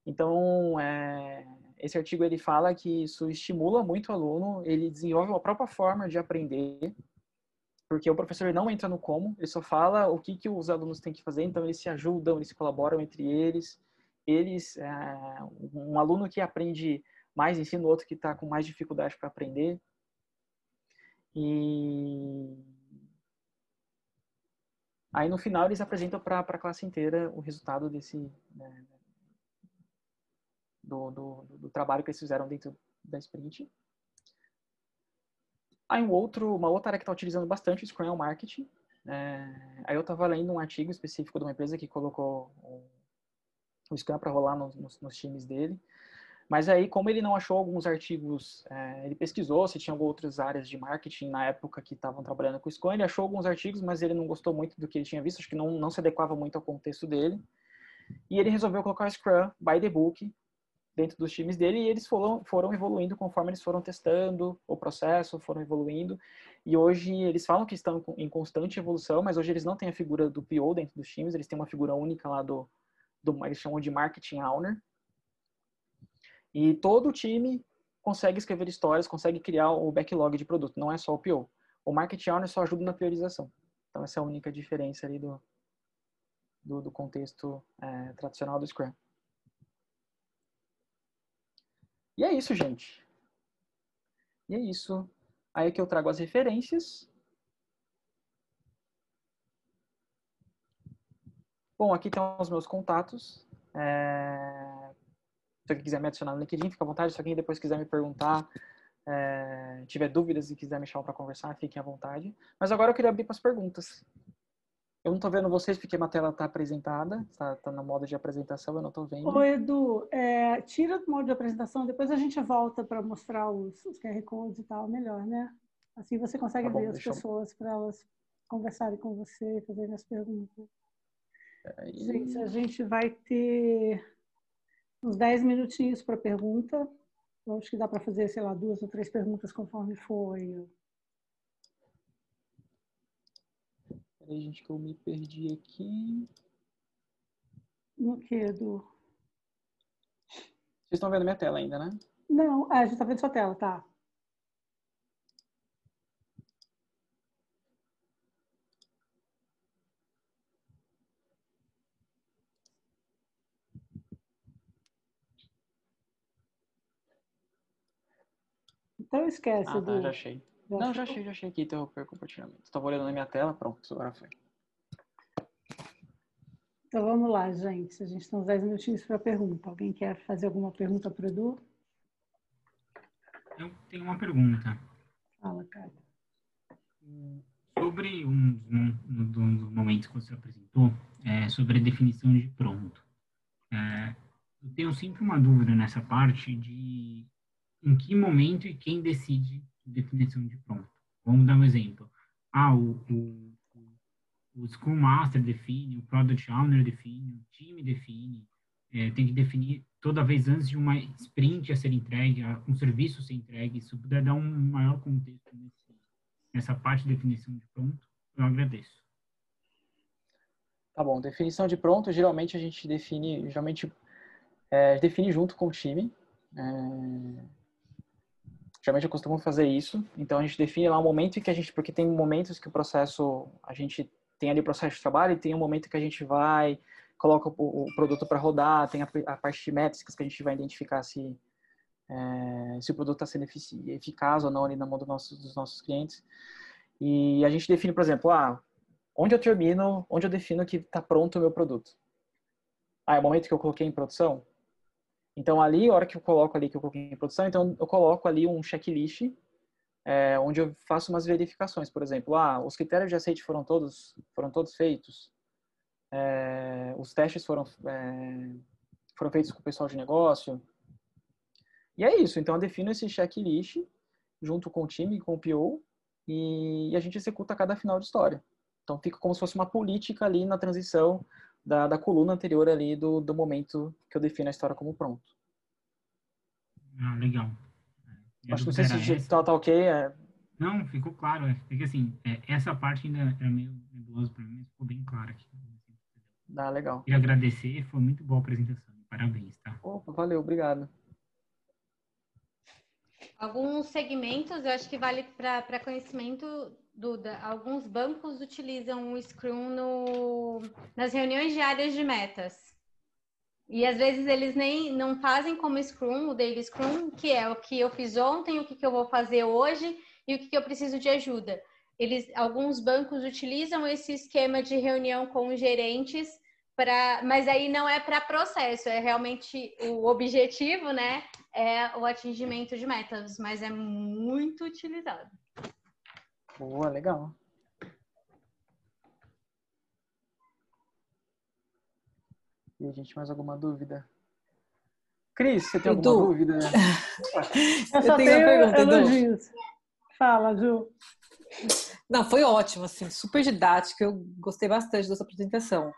B: Então, é, esse artigo ele fala que isso estimula muito o aluno, ele desenvolve uma própria forma de aprender, porque o professor não entra no como, ele só fala o que, que os alunos têm que fazer, então eles se ajudam, eles colaboram entre eles. Eles, é, um aluno que aprende mais ensina o outro que está com mais dificuldade para aprender. E aí no final eles apresentam para a classe inteira o resultado desse né, do, do, do, trabalho que eles fizeram dentro da sprint. Aí um outro, uma outra área que está utilizando bastante o Scrum é o marketing. É, aí eu estava lendo um artigo específico de uma empresa que colocou o, o Scrum para rolar nos, nos, nos, times dele. Mas aí, como ele não achou alguns artigos, é, ele pesquisou se tinha outras áreas de marketing na época que estavam trabalhando com o Scrum, ele achou alguns artigos, mas ele não gostou muito do que ele tinha visto, acho que não, não se adequava muito ao contexto dele. E ele resolveu colocar o Scrum by the book dentro dos times dele e eles foram, foram evoluindo conforme eles foram testando o processo, foram evoluindo. E hoje eles falam que estão em constante evolução, mas hoje eles não têm a figura do PO dentro dos times, eles têm uma figura única lá do, do eles chamam de Marketing Owner. E todo time consegue escrever histórias, consegue criar o backlog de produto, não é só o PO. O Marketing Owner só ajuda na priorização. Então essa é a única diferença ali do, do, do contexto é, tradicional do Scrum. E é isso, gente. E é isso. Aí que eu trago as referências. Bom, aqui estão os meus contatos. É... Se alguém quiser me adicionar no LinkedIn, fica à vontade. Se alguém depois quiser me perguntar é, tiver dúvidas e quiser me chamar para conversar, fiquem à vontade. Mas agora eu queria abrir para as perguntas. Eu não estou vendo vocês porque a tela está apresentada, está tá no modo de apresentação, eu não estou vendo.
A: Ô, Edu, é, tira do modo de apresentação, depois a gente volta para mostrar os, os, QR Codes e tal, melhor, né? Assim você consegue tá bom, ver as pessoas eu... para elas conversarem com você, fazerem as perguntas. Aí... Gente, a gente vai ter uns 10 minutinhos para pergunta. Eu acho que dá para fazer, sei lá, duas ou três perguntas conforme foi.
B: Peraí, gente, que eu me perdi aqui.
A: No que, Edu?
B: Vocês estão vendo minha tela ainda, né?
A: Não, ah, a gente está vendo sua tela, tá. Então esquece
B: ah, tá, já achei. Já não, já achei, já achei aqui, interromper o compartilhamento. Estava olhando na minha tela, pronto, agora foi.
A: Então vamos lá, gente. A gente tem uns 10 minutinhos para pergunta. Alguém quer fazer alguma pergunta para o Edu?
C: Eu tenho uma pergunta.
A: Fala, cara.
C: Sobre um, dos momentos que você apresentou, é, sobre a definição de pronto. É, eu tenho sempre uma dúvida nessa parte de em que momento e quem decide definição de pronto. Vamos dar um exemplo. Ah, o, o, o Scrum Master define, o Product Owner define, o time define, é, tem que definir toda vez antes de uma sprint a ser entregue, um serviço ser entregue. Se puder dar um maior contexto nesse, nessa parte de definição de pronto, eu agradeço.
B: Tá bom, definição de pronto, geralmente a gente define, geralmente é, define junto com o time. É, Geralmente eu costumo fazer isso. Então a gente define lá um momento em que a gente, porque tem momentos que o processo, a gente tem ali o processo de trabalho e tem um momento que a gente vai, coloca o, o produto para rodar, tem a, a, parte de métricas que a gente vai identificar se, é, se o produto está sendo eficaz ou não ali na mão do nosso, dos nossos clientes. E a gente define, por exemplo, ah, onde eu termino, onde eu defino que está pronto o meu produto. Ah, é o momento que eu coloquei em produção? Então, ali, a hora que eu coloco ali, que eu coloquei em produção, então eu coloco ali um checklist, é, onde eu faço umas verificações, por exemplo, ah, os critérios de aceite foram todos, foram todos feitos, é, os testes foram, é, foram feitos com o pessoal de negócio, e é isso, então eu defino esse checklist junto com o time, com o PO, e, e a gente executa cada final de história. Então fica como se fosse uma política ali na transição da, da coluna anterior ali do, do momento que eu defino a história como pronto.
C: Ah, legal.
B: É, Acho que não sei se essa... tá, tá ok. É...
C: Não, ficou claro. É, que assim, é, essa parte ainda era meio nebulosa para mim, mas ficou bem claro aqui.
B: Ah, legal.
C: E agradecer, foi muito boa a apresentação. Parabéns, tá?
B: Opa, valeu, obrigado.
D: Alguns segmentos, eu acho que vale para conhecimento Duda, alguns bancos utilizam o Scrum no, nas reuniões diárias de metas. E às vezes eles nem não fazem como Scrum, o Daily Scrum, que é o que eu fiz ontem, o que, que eu vou fazer hoje e o que, que eu preciso de ajuda. Eles, alguns bancos utilizam esse esquema de reunião com os gerentes para, mas aí não é para processo, é realmente o objetivo, né? É o atingimento de metas, mas é muito utilizado.
B: Boa, legal. E a gente, mais alguma dúvida? Cris, você tem Edu. alguma dúvida?
A: Eu só eu tenho, tenho pergunta, elogios. Edu. Fala, Ju.
E: Não, foi ótimo, assim, super didático. Eu gostei bastante dessa apresentação.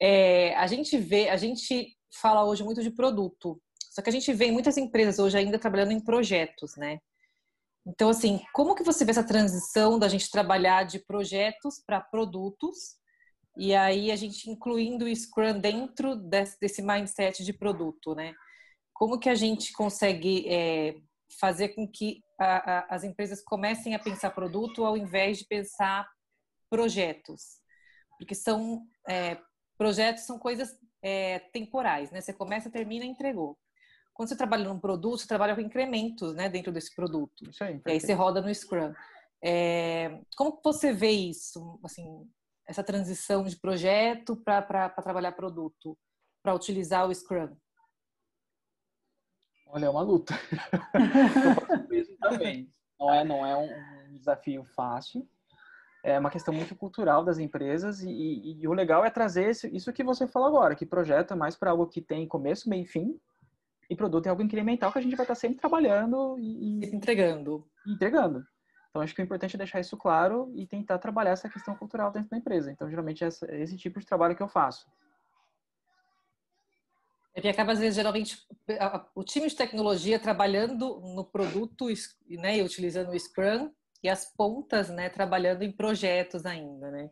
E: É, a gente vê, a gente fala hoje muito de produto, só que a gente vê muitas empresas hoje ainda trabalhando em projetos, né? Então, assim, como que você vê essa transição da gente trabalhar de projetos para produtos e aí a gente incluindo o Scrum dentro desse, desse mindset de produto, né? Como que a gente consegue é, fazer com que a, a, as empresas comecem a pensar produto ao invés de pensar projetos? Porque são é, projetos são coisas é, temporais, né? Você começa, termina, entregou. Quando você trabalha num produto, você trabalha com incrementos né, dentro desse produto. Isso aí, e aí você roda no Scrum. É, como você vê isso, assim, essa transição de projeto para trabalhar produto, para utilizar o Scrum?
B: Olha, é uma luta. Também. Não é, não é um, desafio fácil. É uma questão muito cultural das empresas e, e, e o legal é trazer esse, isso que você falou agora, que projeta mais para algo que tem começo, meio e fim, e produto é algo incremental que a gente vai estar sempre trabalhando e,
E: e entregando.
B: Entregando. Então, acho que o importante é deixar isso claro e tentar trabalhar essa questão cultural dentro da empresa. Então, geralmente, é esse tipo de trabalho que eu faço.
E: Ele acaba, às vezes, geralmente, o time de tecnologia trabalhando no produto né, e utilizando o Scrum e as pontas né, trabalhando em projetos ainda, né?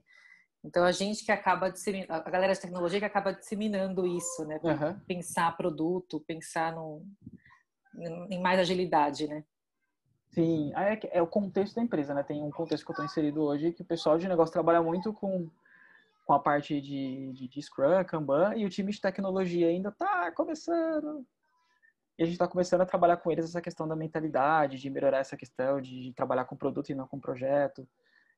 E: Então, a gente que acaba disseminando, a galera de tecnologia que acaba disseminando isso, né? Uhum. Pensar produto, pensar no, em mais agilidade, né?
B: Sim, é, é o contexto da empresa, né? Tem um contexto que eu estou inserido hoje que o pessoal de negócio trabalha muito com com a parte de, de, de Scrum, Kanban, e o time de tecnologia ainda está começando. E a gente está começando a trabalhar com eles essa questão da mentalidade, de melhorar essa questão de trabalhar com produto e não com projeto.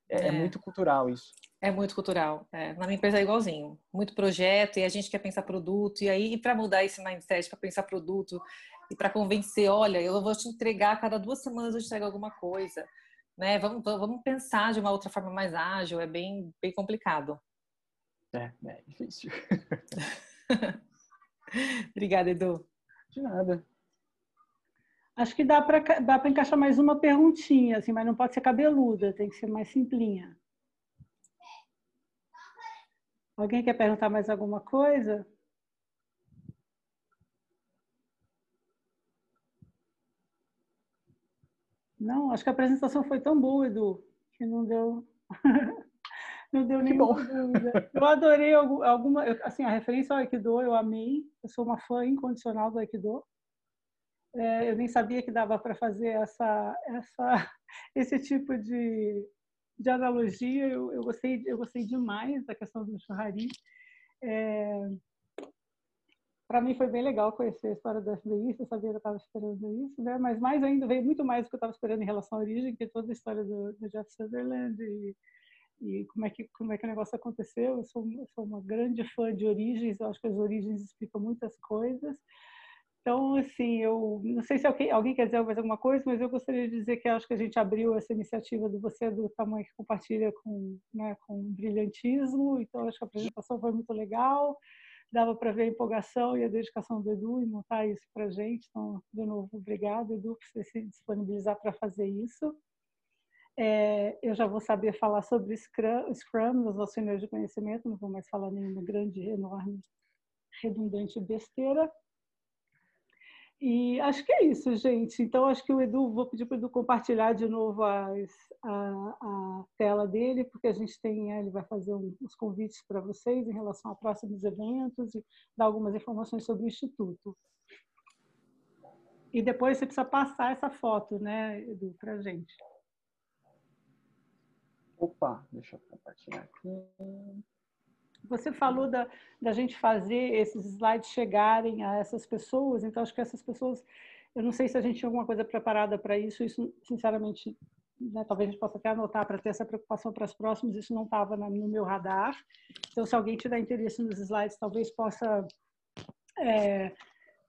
B: É, é. é muito cultural isso.
E: É muito cultural. É. Na minha empresa é igualzinho. Muito projeto e a gente quer pensar produto. E aí, para mudar esse mindset, para pensar produto e para convencer, olha, eu vou te entregar, cada duas semanas eu te entrego alguma coisa. Né? Vamos, vamos pensar de uma outra forma mais ágil. É bem, bem complicado.
B: É, é difícil.
E: Obrigada, Edu.
B: De nada.
A: Acho que dá para dá encaixar mais uma perguntinha, assim, mas não pode ser cabeluda, tem que ser mais simplinha. Alguém quer perguntar mais alguma coisa? Não, acho que a apresentação foi tão boa, Edu, que não deu. Não deu nenhuma dúvida. Eu adorei alguma, assim, a referência ao Aikido, eu amei. Eu sou uma fã incondicional do Aikido. É, eu nem sabia que dava para fazer essa, essa, esse tipo de, de analogia. Eu, eu, gostei, eu gostei demais da questão do churrari. É, para mim foi bem legal conhecer a história do FBI, eu sabia que eu estava esperando isso, né? Mas mais ainda veio muito mais do que eu estava esperando em relação à origem, que é toda a história do, do Jeff Sutherland e, e como é que como é que o negócio aconteceu. Eu sou, eu sou uma grande fã de origens, eu acho que as origens explicam muitas coisas. Então, assim, eu não sei se alguém, alguém quer dizer mais alguma coisa, mas eu gostaria de dizer que acho que a gente abriu essa iniciativa do Você do Tamanho que compartilha com, né, com brilhantismo. Então, acho que a apresentação foi muito legal. Dava para ver a empolgação e a dedicação do Edu em montar isso para a gente. Então, de novo, obrigado, Edu, por você se disponibilizar para fazer isso. É, eu já vou saber falar sobre Scrum, Scrum nas nossas reuniões de conhecimento, não vou mais falar nenhuma grande, enorme, redundante besteira. E acho que é isso, gente. Então, acho que o Edu, vou pedir para o Edu compartilhar de novo as, a, a, tela dele, porque a gente tem, ele vai fazer um, os convites para vocês em relação a próximos eventos e dar algumas informações sobre o Instituto. E depois você precisa passar essa foto, né, Edu, para a gente.
B: Opa, deixa eu compartilhar aqui.
A: Você falou da, da gente fazer esses slides chegarem a essas pessoas, então acho que essas pessoas, eu não sei se a gente tinha alguma coisa preparada para isso, isso sinceramente, né, talvez a gente possa até anotar para ter essa preocupação para as próximas, isso não estava no meu radar. Então, se alguém tiver interesse nos slides, talvez possa é,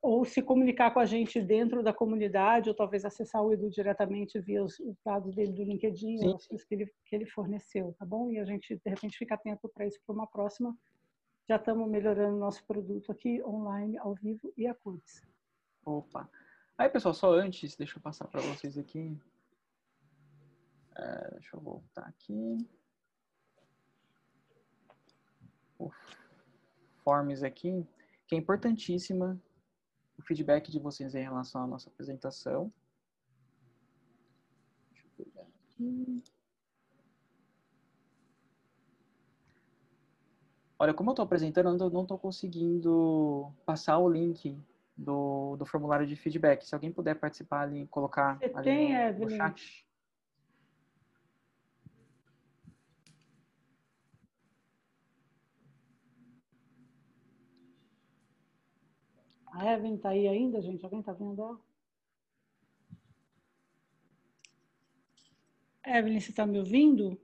A: ou se comunicar com a gente dentro da comunidade, ou talvez acessar o Edu diretamente via os, os dados dele do LinkedIn, Sim. os que ele, que ele forneceu, tá bom? E a gente, de repente, fica atento para isso para uma próxima. Já estamos melhorando nosso produto aqui, online, ao vivo e a cores.
B: Opa! Aí, pessoal, só antes, deixa eu passar para vocês aqui. É, deixa eu voltar aqui. O Forms aqui, que é importantíssima feedback de vocês em relação à nossa apresentação. Deixa eu pegar aqui. Olha, como eu estou apresentando, eu não estou conseguindo passar o link do, do formulário de feedback. Se alguém puder participar ali, colocar
A: Você
B: ali
A: tem,
B: no, no chat.
A: A Evelyn está aí ainda, gente? Alguém está vendo ela? Evelyn, você está me ouvindo?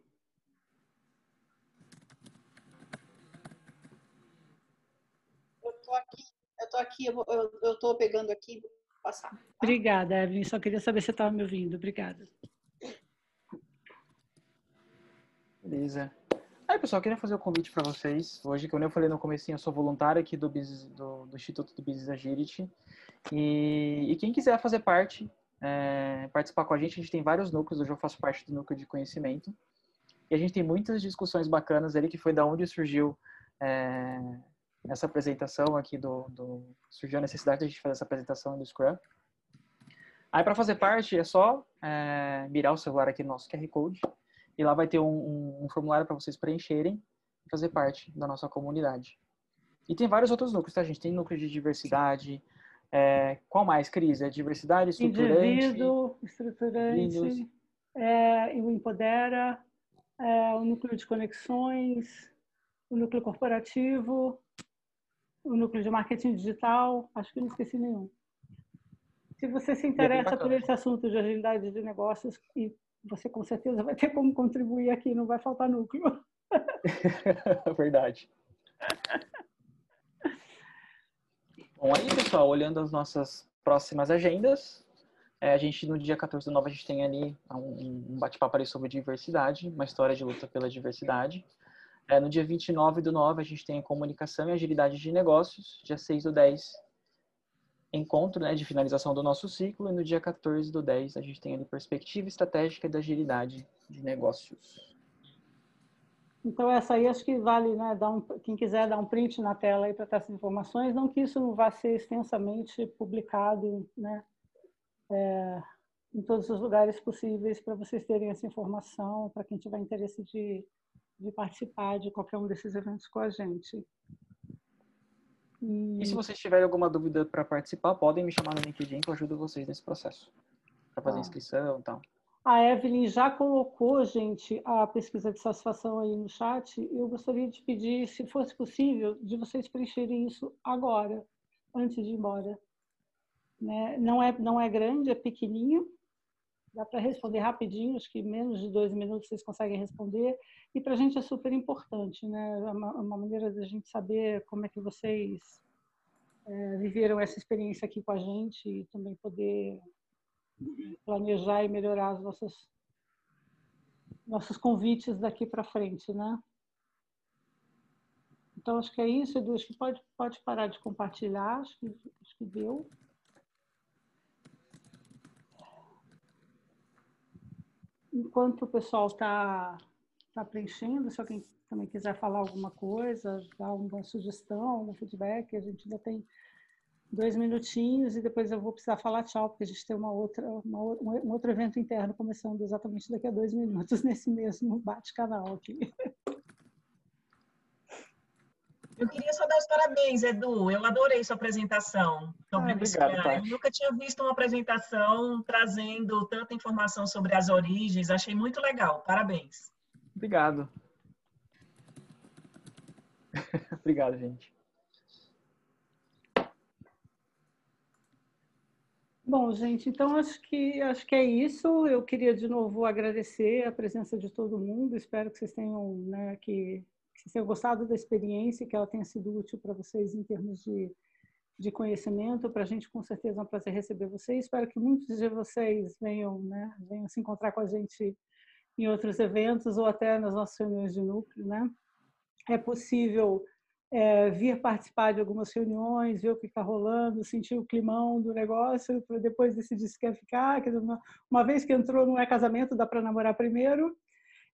F: Eu estou aqui, eu estou aqui, eu estou pegando aqui passar. Tá?
A: Obrigada, Evelyn. Só queria saber se você estava me ouvindo. Obrigada.
B: Beleza. Aí, pessoal, queria fazer um convite para vocês. Hoje, como eu falei no começo, eu sou voluntário aqui do, do, do, Instituto do Business Agility. E, e quem quiser fazer parte, é, participar com a gente, a gente tem vários núcleos. Hoje eu faço parte do núcleo de conhecimento. E a gente tem muitas discussões bacanas ali, que foi da onde surgiu é, essa apresentação aqui do, do, Surgiu a necessidade de a gente fazer essa apresentação do Scrum. Aí, para fazer parte, é só é, mirar o celular aqui no nosso QR Code e lá vai ter um, um, formulário para vocês preencherem e fazer parte da nossa comunidade. E tem vários outros núcleos, tá, gente? Tem núcleo de diversidade. É, qual mais, Cris? É diversidade estruturante?
A: Indivíduo, estruturante, é, o Empodera, é, o núcleo de conexões, o núcleo corporativo, o núcleo de marketing digital. Acho que não esqueci nenhum. Se você se interessa por esse assunto de agilidade de negócios e você com certeza vai ter como contribuir aqui, não vai faltar núcleo.
B: Verdade. Bom, aí, pessoal, olhando as nossas próximas agendas, é, a gente, no dia 14 do 9, a gente tem ali um, um bate-papo ali sobre diversidade, uma história de luta pela diversidade. É, no dia 29 do 9, a gente tem a comunicação e agilidade de negócios. Dia 6 do 10, encontro né, de finalização do nosso ciclo e no dia 14 do 10 a gente tem ali perspectiva estratégica da agilidade de negócios.
A: Então essa aí acho que vale, né, dar um, quem quiser dar um print na tela aí para ter essas informações, não que isso não vá ser extensamente publicado, né, é, em todos os lugares possíveis para vocês terem essa informação, para quem tiver interesse de, de participar de qualquer um desses eventos com a gente.
B: E se vocês tiverem alguma dúvida para participar, podem me chamar no LinkedIn que eu ajudo vocês nesse processo. Para fazer ah. inscrição e tal.
A: A Evelyn já colocou, gente, a pesquisa de satisfação aí no chat. Eu gostaria de pedir, se fosse possível, de vocês preencherem isso agora, antes de ir embora. Né? Não, é, não é grande, é pequenininho. Dá para responder rapidinho, acho que menos de dois minutos vocês conseguem responder. E para a gente é super importante, né? É uma, uma maneira da gente saber como é que vocês é, viveram essa experiência aqui com a gente e também poder planejar e melhorar os nossos, nossos convites daqui para frente, né? Então, acho que é isso, Edu. Acho que pode, pode parar de compartilhar. Acho que, acho que deu. Enquanto o pessoal está tá preenchendo, se alguém também quiser falar alguma coisa, dar uma sugestão, um feedback, a gente ainda tem dois minutinhos e depois eu vou precisar falar tchau, porque a gente tem uma outra, uma, um outro evento interno começando exatamente daqui a dois minutos nesse mesmo bate-canal aqui.
F: Eu queria só dar os parabéns, Edu. Eu adorei sua apresentação sobre ah, obrigado, Eu nunca tinha visto uma apresentação trazendo tanta informação sobre as origens. Achei muito legal. Parabéns.
B: Obrigado. Obrigado, gente.
A: Bom, gente, então acho que acho que é isso. Eu queria de novo agradecer a presença de todo mundo. Espero que vocês tenham, né, que, tenham gostado da experiência, que ela tenha sido útil para vocês em termos de, de conhecimento. Para a gente, com certeza, é um prazer receber vocês. Espero que muitos de vocês venham, né, venham se encontrar com a gente em outros eventos ou até nas nossas reuniões de núcleo, né? É possível é, vir participar de algumas reuniões, ver o que está rolando, sentir o climão do negócio, para depois decidir se quer ficar. Uma vez que entrou, não é casamento, dá para namorar primeiro.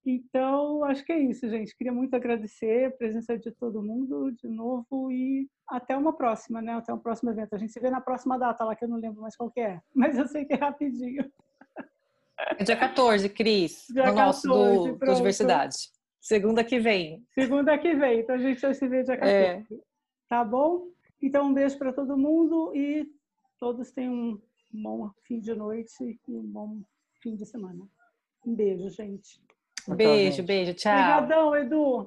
A: Então, acho que é isso, gente. Queria muito agradecer a presença de todo mundo de novo e até uma próxima, né? Até um próximo evento. A gente se vê na próxima data lá, que eu não lembro mais qual é, mas eu sei que é rapidinho.
E: É dia 14, Cris, dia no nosso 14, do, do Diversidade. Segunda que vem.
A: Segunda que vem, então a gente vai se ver dia 14. É. Tá bom? Então um beijo para todo mundo e todos tenham um bom fim de noite e um bom fim de semana. Um beijo, gente.
E: Beijo, beijo, tchau.
A: Obrigadão, Edu.